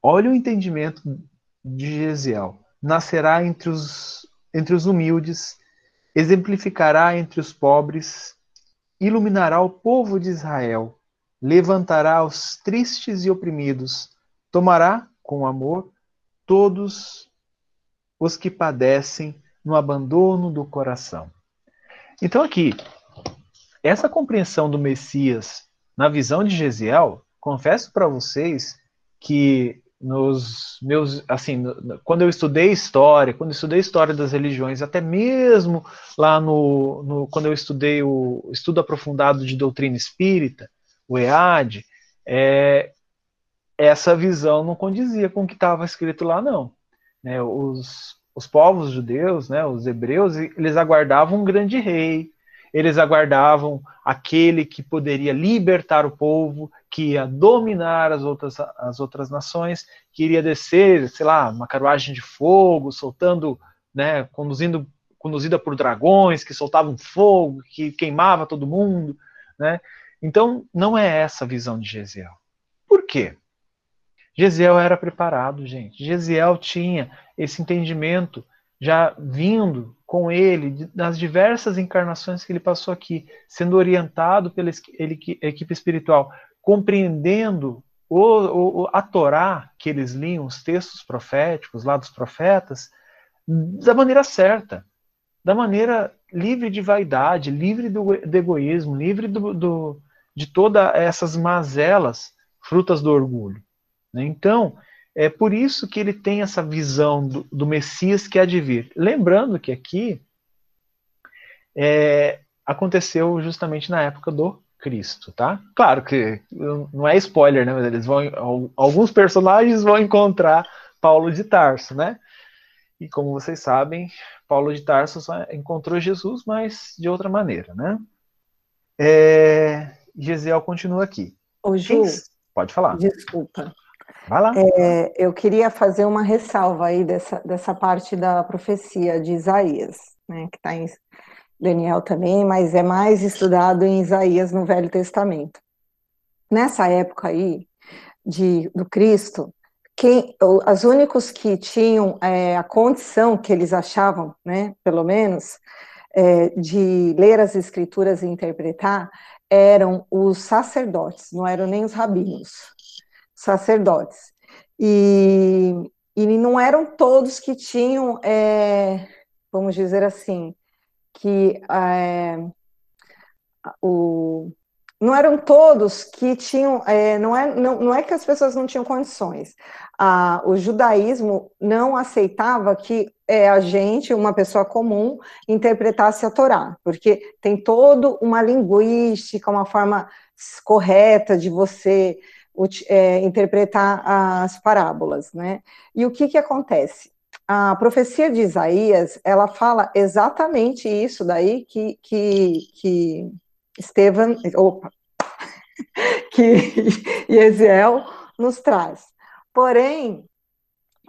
Olha o entendimento de Gesiel. Nascerá entre os, entre os humildes, exemplificará entre os pobres, iluminará o povo de Israel, levantará os tristes e oprimidos, tomará com amor todos os que padecem no abandono do coração. Então, aqui, essa compreensão do Messias na visão de Gesiel, confesso para vocês que nos meus assim quando eu estudei história quando eu estudei história das religiões até mesmo lá no, no quando eu estudei o estudo aprofundado de doutrina espírita o EAD é, essa visão não condizia com o que estava escrito lá não né, os, os povos judeus né os hebreus eles aguardavam um grande rei eles aguardavam aquele que poderia libertar o povo, que ia dominar as outras, as outras nações, que iria descer, sei lá, uma carruagem de fogo, soltando, né, conduzindo, conduzida por dragões que soltavam fogo, que queimava todo mundo, né? Então, não é essa a visão de Gesiel. Por quê? Gesiel era preparado, gente. Gesiel tinha esse entendimento já vindo com ele nas diversas encarnações que ele passou aqui, sendo orientado pela equipe espiritual, compreendendo o, o, a Torá que eles liam, os textos proféticos lá dos profetas, da maneira certa, da maneira livre de vaidade, livre do, do egoísmo, livre do, do, de todas essas mazelas, frutas do orgulho. Né? Então, é por isso que ele tem essa visão do, do Messias que há de vir. Lembrando que aqui é, aconteceu justamente na época do Cristo, tá? Claro que não é spoiler, né? Mas eles vão, alguns personagens vão encontrar Paulo de Tarso, né? E como vocês sabem, Paulo de Tarso encontrou Jesus, mas de outra maneira, né? É, Gesiel continua aqui. Ô, Ju, Quem... Pode falar. Desculpa. Vai lá. É, eu queria fazer uma ressalva aí dessa, dessa parte da profecia de Isaías, né, que está em Daniel também, mas é mais estudado em Isaías no Velho Testamento. Nessa época aí de, do Cristo, quem, os únicos que tinham é, a condição que eles achavam, né, pelo menos, é, de ler as escrituras e interpretar, eram os sacerdotes, não eram nem os rabinos sacerdotes. E, e não eram todos que tinham, é, vamos dizer assim, que é, o, não eram todos que tinham, é, não, é, não, não é que as pessoas não tinham condições. Ah, o judaísmo não aceitava que é, a gente, uma pessoa comum, interpretasse a Torá, porque tem toda uma linguística, uma forma correta de você é, interpretar as parábolas, né? E o que que acontece? A profecia de Isaías, ela fala exatamente isso daí que, que, que Estevam, opa, que Ezequiel nos traz. Porém,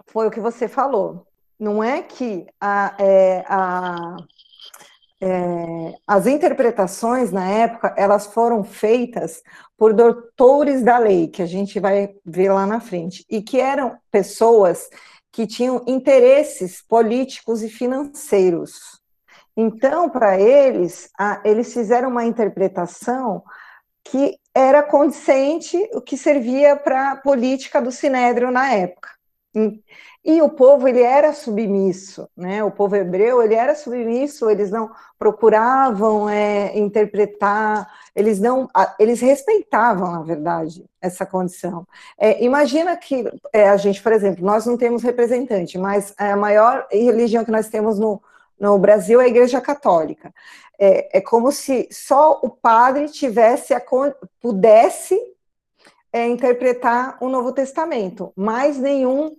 foi o que você falou, não é que a, é, a, é, as interpretações na época elas foram feitas por doutores da lei, que a gente vai ver lá na frente, e que eram pessoas que tinham interesses políticos e financeiros. Então, para eles, a, eles fizeram uma interpretação que era condizente, o que servia para a política do Sinédrio na época. E o povo ele era submisso, né? O povo hebreu ele era submisso, eles não procuravam é, interpretar, eles não, eles respeitavam, na verdade, essa condição. É, imagina que é, a gente, por exemplo, nós não temos representante, mas a maior religião que nós temos no, no Brasil é a Igreja Católica. É, é como se só o padre tivesse a, pudesse é, interpretar o Novo Testamento, mas nenhum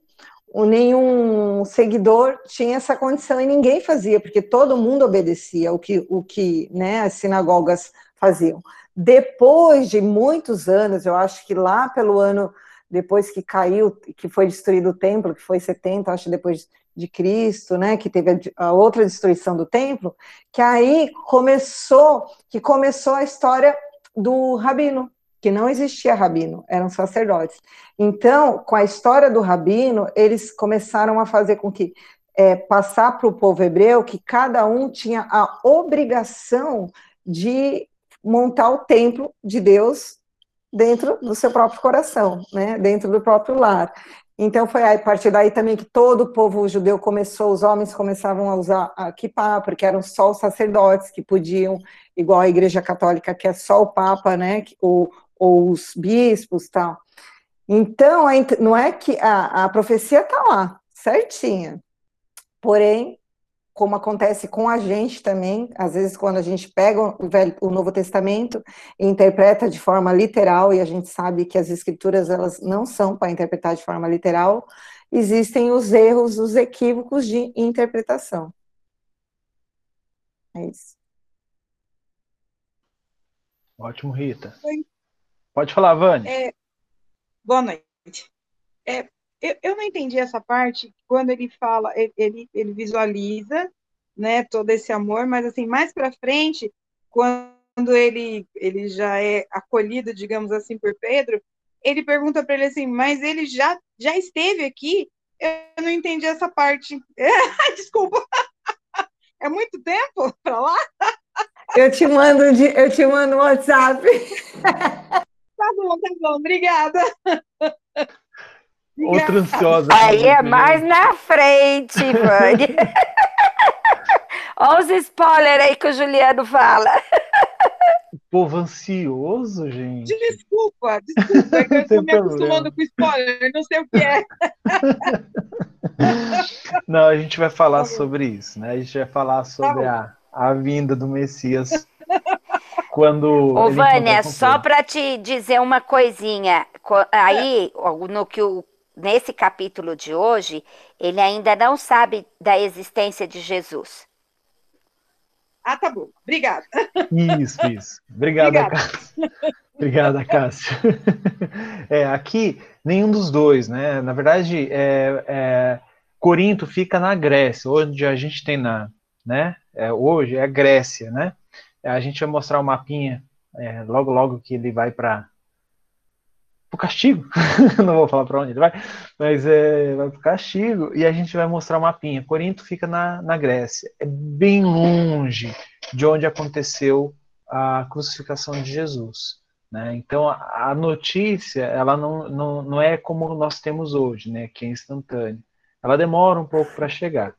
nenhum seguidor tinha essa condição e ninguém fazia, porque todo mundo obedecia o que, o que né, as sinagogas faziam. Depois de muitos anos, eu acho que lá pelo ano depois que caiu, que foi destruído o templo, que foi 70, acho depois de Cristo, né, que teve a, outra destruição do templo, que aí começou, que começou a história do rabino, que não existia rabino, eram sacerdotes. Então, com a história do rabino, eles começaram a fazer com que é, passar para o povo hebreu que cada um tinha a obrigação de montar o templo de Deus dentro do seu próprio coração, né, dentro do próprio lar. Então foi a partir daí também que todo o povo judeu começou, os homens começavam a usar a kippah, porque eram só os sacerdotes que podiam, igual a igreja católica, que é só o papa, né, o, ou os bispos tal. Então, não é que a, a profecia está lá, certinha. Porém, como acontece com a gente também, às vezes quando a gente pega o, Velho, o Novo Testamento e interpreta de forma literal, e a gente sabe que as escrituras elas não são para interpretar de forma literal, existem os erros, os equívocos de interpretação. É isso. Ótimo, Rita. Oi. Pode falar, Vânia. É, boa noite. É, eu, eu não entendi essa parte, quando ele fala, ele, ele visualiza né, todo esse amor, mas assim, mais para frente, quando ele, ele já é acolhido, digamos assim, por Pedro, ele pergunta para ele assim, mas ele já, já esteve aqui? Eu não entendi essa parte. Desculpa. É muito tempo para lá? Eu te mando, eu te mando um WhatsApp. Tá bom, tá bom, obrigada. Outra ansiosa. Aí é mais na frente, Vânia. Olha os spoilers aí que o Juliano fala. O povo ansioso, gente. Desculpa, desculpa, é que eu estou me acostumando com spoiler, não sei o que é. Não, a gente vai falar tá sobre isso, né? A gente vai falar sobre tá a, a vinda do Messias quando. Ô, Vânia, só para te dizer uma coisinha. Aí, no que o, nesse capítulo de hoje, ele ainda não sabe da existência de Jesus. Ah, tá bom. Obrigada. Isso, isso. Obrigada, Cássio. Obrigada, Cássio. É, aqui, nenhum dos dois, né? Na verdade, é, é, Corinto fica na Grécia, onde a gente tem na, né? É, hoje é a Grécia, né? A gente vai mostrar o um mapinha é, logo, logo que ele vai para o castigo. Não vou falar para onde ele vai, mas é, vai para o castigo e a gente vai mostrar o mapinha. Corinto fica na, na Grécia, é bem longe de onde aconteceu a crucificação de Jesus. Né? Então a, a notícia ela não, não, não é como nós temos hoje, né? que é instantânea. Ela demora um pouco para chegar.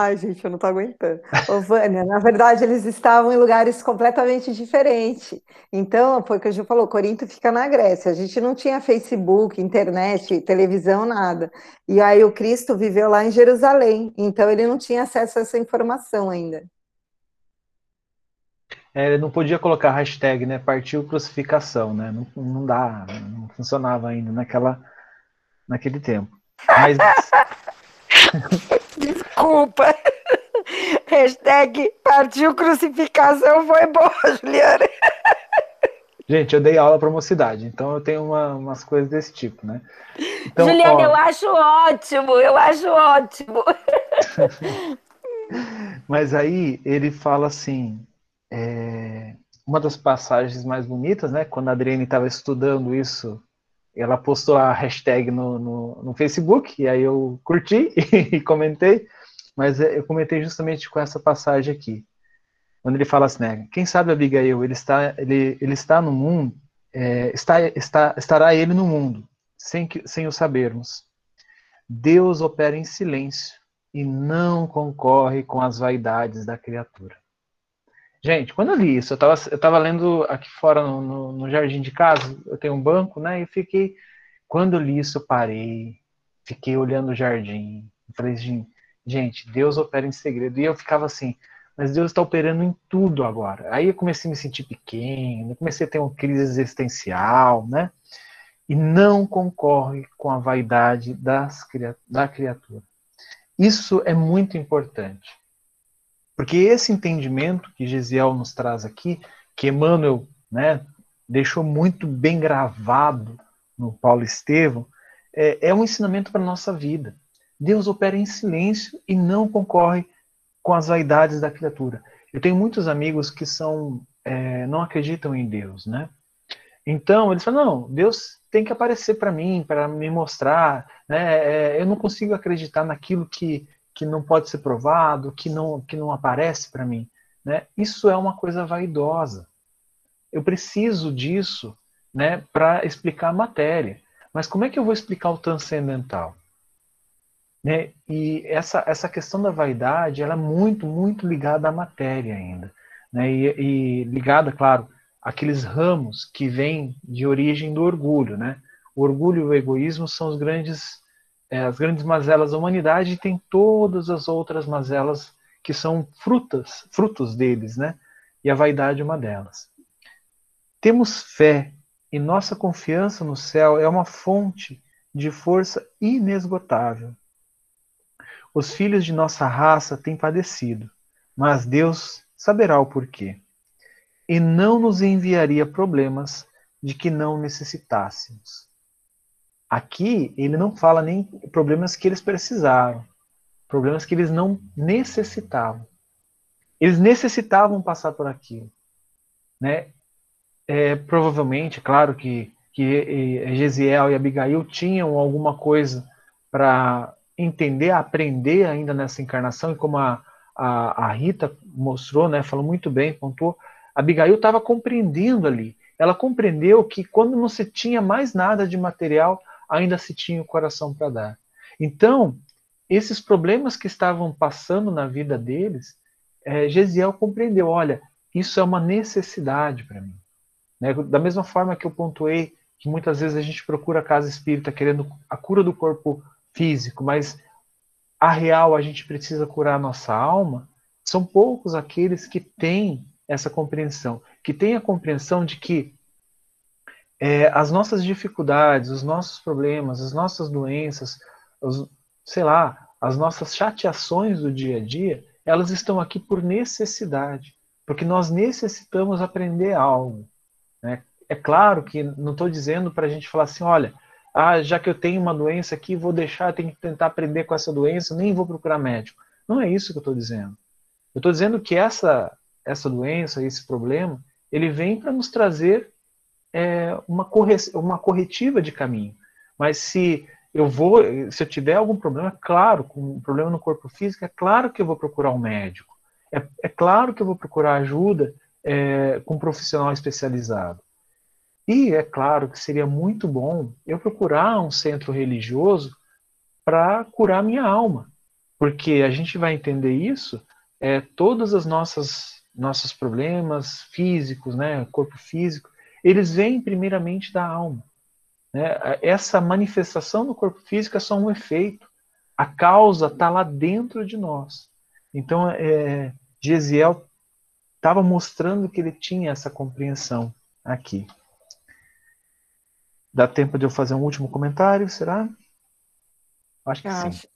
Ai, gente, eu não tô aguentando. Ô, Vânia, na verdade, eles estavam em lugares completamente diferentes. Então, foi o que a gente falou, Corinto fica na Grécia. A gente não tinha Facebook, internet, televisão, nada. E aí o Cristo viveu lá em Jerusalém. Então, ele não tinha acesso a essa informação ainda. É, ele não podia colocar hashtag, né? Partiu crucificação, né? Não, não dá, não funcionava ainda naquela, naquele tempo. Mas Desculpa. Hashtag partiu crucificação foi boa, Juliana. Gente, eu dei aula para mocidade, então eu tenho uma, umas coisas desse tipo, né? Então, Juliana, ó... eu acho ótimo, eu acho ótimo. Mas aí ele fala assim, é, uma das passagens mais bonitas, né? Quando a Adriane estava estudando isso, ela postou a hashtag no, no, no, Facebook, e aí eu curti e comentei, mas eu comentei justamente com essa passagem aqui. Quando ele fala assim, né? Quem sabe Abigail, ele está, ele, ele está no mundo, é, está, está, estará ele no mundo, sem, que, sem o sabermos. Deus opera em silêncio e não concorre com as vaidades da criatura. Gente, quando eu li isso, eu estava eu tava lendo aqui fora no, no, no, jardim de casa, eu tenho um banco, né? E fiquei. Quando eu li isso, eu parei, fiquei olhando o jardim. Falei, gente, Deus opera em segredo. E eu ficava assim, mas Deus está operando em tudo agora. Aí eu comecei a me sentir pequeno, comecei a ter uma crise existencial, né? E não concorre com a vaidade das, da criatura. Isso é muito importante. Porque esse entendimento que Gisiel nos traz aqui, que Emmanuel né, deixou muito bem gravado no Paulo Estevão, é, é um ensinamento para a nossa vida. Deus opera em silêncio e não concorre com as vaidades da criatura. Eu tenho muitos amigos que são é, não acreditam em Deus, né? Então eles falam não, Deus tem que aparecer para mim, para me mostrar, né? É, eu não consigo acreditar naquilo que, que não pode ser provado, que não, que não aparece para mim. Né? Isso é uma coisa vaidosa. Eu preciso disso né, para explicar a matéria. Mas como é que eu vou explicar o transcendental? Né? E essa, essa questão da vaidade ela é muito, muito ligada à matéria ainda. Né? E, e ligada, claro, aqueles ramos que vêm de origem do orgulho, né? O orgulho e o egoísmo são os grandes, é, as grandes mazelas da humanidade e tem todas as outras mazelas que são frutas, frutos deles, né? E a vaidade é uma delas. Temos fé e nossa confiança no céu é uma fonte de força inesgotável. Os filhos de nossa raça têm padecido, mas Deus saberá o porquê e não nos enviaria problemas de que não necessitássemos. Aqui ele não fala nem problemas que eles precisaram, problemas que eles não necessitavam. Eles necessitavam passar por aquilo, né? É, provavelmente, claro que que Gesiel e Abigail tinham alguma coisa para entender, aprender ainda nessa encarnação, e como a, a, a Rita mostrou, né, falou muito bem, pontuou, Abigail estava compreendendo ali. Ela compreendeu que quando não se tinha mais nada de material, ainda se tinha o coração para dar. Então, esses problemas que estavam passando na vida deles, é, Gesiel compreendeu: olha, isso é uma necessidade para mim. Né? Da mesma forma que eu pontuei que muitas vezes a gente procura a casa espírita querendo a cura do corpo físico, mas a real a gente precisa curar a nossa alma, são poucos aqueles que têm essa compreensão, que tenha a compreensão de que é, as nossas dificuldades, os nossos problemas, as nossas doenças, os, sei lá, as nossas chateações do dia a dia, elas estão aqui por necessidade, porque nós necessitamos aprender algo. Né? É claro que não estou dizendo para a gente falar assim, olha, ah, já que eu tenho uma doença aqui, vou deixar, tenho que tentar aprender com essa doença, nem vou procurar médico. Não é isso que eu estou dizendo. Eu estou dizendo que essa essa doença, esse problema, ele vem para nos trazer é, uma, corre uma corretiva de caminho. Mas se eu vou, se eu tiver algum problema, claro, com um problema no corpo físico, é claro que eu vou procurar um médico. É, é claro que eu vou procurar ajuda é, com um profissional especializado. E é claro que seria muito bom eu procurar um centro religioso para curar minha alma. Porque a gente vai entender isso, é, todas as nossas nossos problemas físicos, né, corpo físico, eles vêm primeiramente da alma. Né? Essa manifestação do corpo físico é só um efeito. A causa está lá dentro de nós. Então, é, Gesiel estava mostrando que ele tinha essa compreensão aqui. Dá tempo de eu fazer um último comentário, será? Acho que Acho. sim.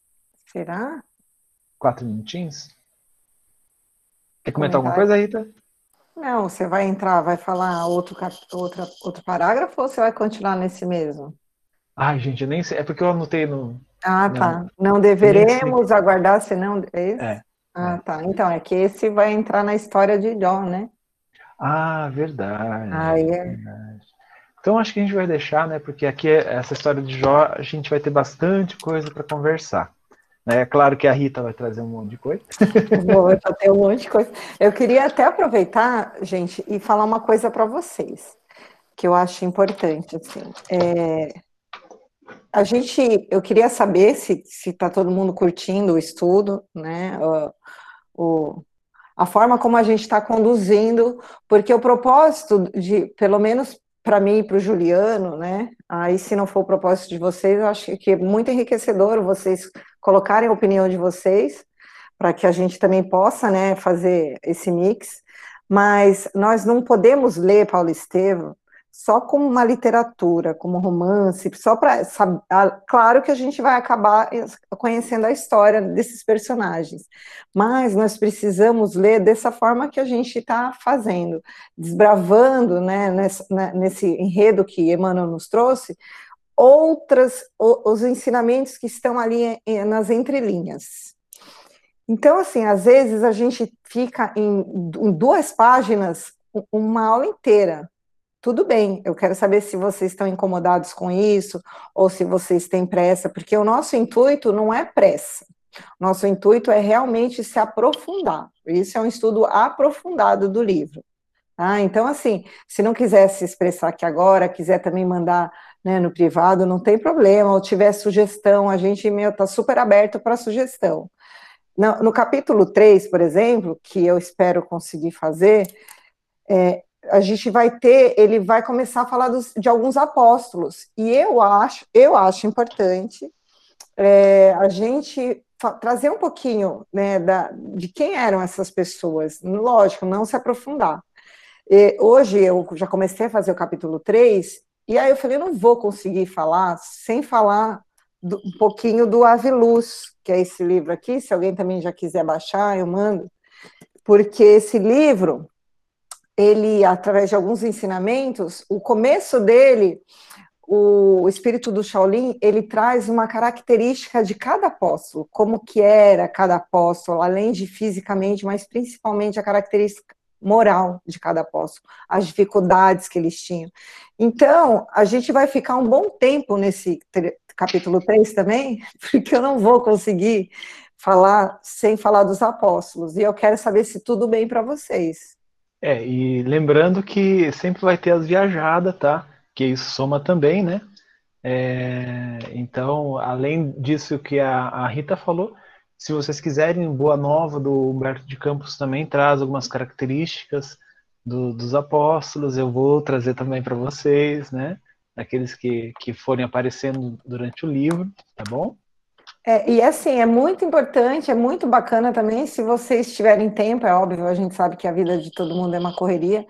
Será? Quatro minutinhos? Quer comentar alguma coisa, Rita? Não, você vai entrar, vai falar outro, outra, outro parágrafo ou você vai continuar nesse mesmo? Ai, gente, eu nem sei. É porque eu anotei no. Ah, tá. Não deveremos aguardar, senão. É? É. Ah, tá. Então, é que esse vai entrar na história de Jó, né? Ah, verdade. Ah, é. verdade. Então acho que a gente vai deixar, né? Porque aqui essa história de Jó a gente vai ter bastante coisa para conversar. Né? É claro que a Rita vai trazer um monte de coisa. Vou ter um monte de coisa. Eu queria até aproveitar, gente, e falar uma coisa para vocês que eu acho importante. Assim, é, a gente, eu queria saber se está todo mundo curtindo o estudo, né? O, o a forma como a gente está conduzindo, porque o propósito de, pelo menos para mim e para o Juliano, né? Aí, se não for o propósito de vocês, eu acho que é muito enriquecedor vocês colocarem a opinião de vocês, para que a gente também possa, né, fazer esse mix. Mas nós não podemos ler Paulo Estevam só como uma literatura, como romance, só para claro que a gente vai acabar conhecendo a história desses personagens, mas nós precisamos ler dessa forma que a gente está fazendo, desbravando, né, nesse, né, nesse enredo que Emmanuel nos trouxe, outras os ensinamentos que estão ali nas entrelinhas. Então, assim, às vezes a gente fica em duas páginas uma aula inteira, tudo bem, eu quero saber se vocês estão incomodados com isso ou se vocês têm pressa, porque o nosso intuito não é pressa. Nosso intuito é realmente se aprofundar. Isso é um estudo aprofundado do livro. Tá? Então, assim, se não quiser se expressar aqui agora, quiser também mandar né, no privado, não tem problema, ou tiver sugestão, a gente está super aberto para sugestão. No, no, capítulo 3, por exemplo, que eu espero conseguir fazer, é, a gente vai ter, ele vai começar a falar dos, de alguns apóstolos, e eu acho, eu acho importante é, a gente trazer um pouquinho né, da, de quem eram essas pessoas, lógico, não se aprofundar. E hoje eu já comecei a fazer o capítulo 3, e aí eu falei, não vou conseguir falar sem falar do, um pouquinho do Aviluz, que é esse livro aqui, se alguém também já quiser baixar, eu mando, porque esse livro ele, através de alguns ensinamentos, o começo dele, o espírito do Shaolin, ele traz uma característica de cada apóstolo, como que era cada apóstolo, além de fisicamente, mas principalmente a característica moral de cada apóstolo, as dificuldades que eles tinham. Então, a gente vai ficar um bom tempo nesse capítulo 3 também, porque eu não vou conseguir falar sem falar dos apóstolos, e eu quero saber se tudo bem para vocês. É, e lembrando que sempre vai ter as viajadas, tá? Que isso soma também, né? É, então, além disso que a, a, Rita falou, se vocês quiserem, Boa Nova do Humberto de Campos também traz algumas características do, dos apóstolos, eu vou trazer também para vocês, né? Aqueles que, que forem aparecendo durante o livro, tá bom? É, e assim, é muito importante, é muito bacana também, se vocês tiverem tempo, é óbvio, a gente sabe que a vida de todo mundo é uma correria.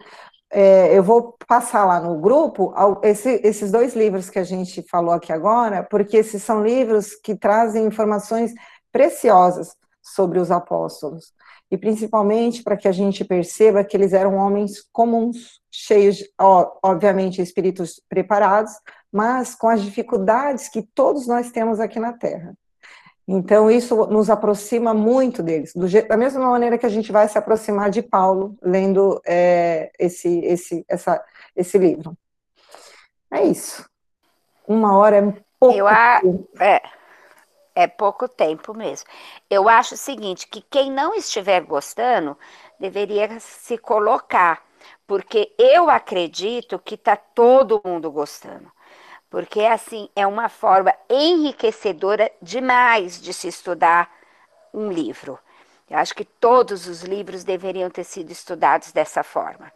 É, eu vou passar lá no grupo esse, esses dois livros que a gente falou aqui agora, porque esses são livros que trazem informações preciosas sobre os apóstolos, e principalmente para que a gente perceba que eles eram homens comuns, cheios, ó, obviamente, espíritos preparados, mas com as dificuldades que todos nós temos aqui na Terra. Então, isso nos aproxima muito deles, jeito, da mesma maneira que a gente vai se aproximar de Paulo lendo é, esse, esse, essa, esse livro. É isso. Uma hora é pouco. Eu a... é, é pouco tempo mesmo. Eu acho o seguinte: que quem não estiver gostando deveria se colocar, porque eu acredito que está todo mundo gostando porque assim é uma forma enriquecedora demais de se estudar um livro. Eu acho que todos os livros deveriam ter sido estudados dessa forma.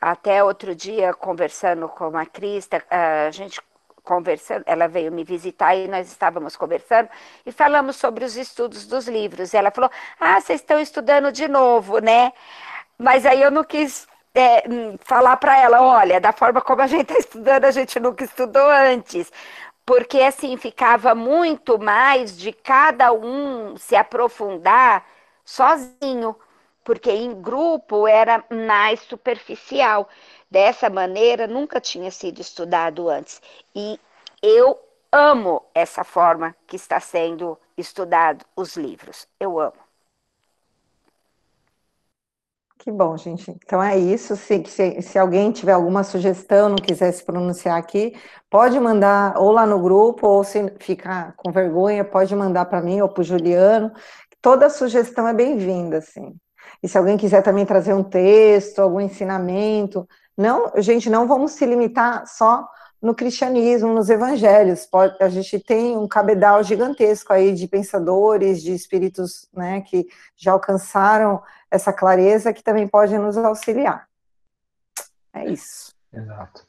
Até outro dia, conversando com a Crista, a gente conversando, ela veio me visitar e nós estávamos conversando e falamos sobre os estudos dos livros. Ela falou: Ah, vocês estão estudando de novo, né? Mas aí eu não quis é, hum, falar para ela, olha, da forma como a gente está estudando, a gente nunca estudou antes. Porque assim ficava muito mais de cada um se aprofundar sozinho, porque em grupo era mais superficial. Dessa maneira, nunca tinha sido estudado antes. E eu amo essa forma que está sendo estudado os livros. Eu amo. Que bom, gente. Então é isso. Se, se, se, alguém tiver alguma sugestão, não quiser se pronunciar aqui, pode mandar ou lá no grupo, ou se ficar com vergonha, pode mandar para mim ou para o Juliano. Toda sugestão é bem-vinda, assim. E se alguém quiser também trazer um texto, algum ensinamento, não, gente, não vamos se limitar só no cristianismo, nos evangelhos. Pode, a gente tem um cabedal gigantesco aí de pensadores, de espíritos né, que já alcançaram essa clareza que também pode nos auxiliar. É isso. Exato.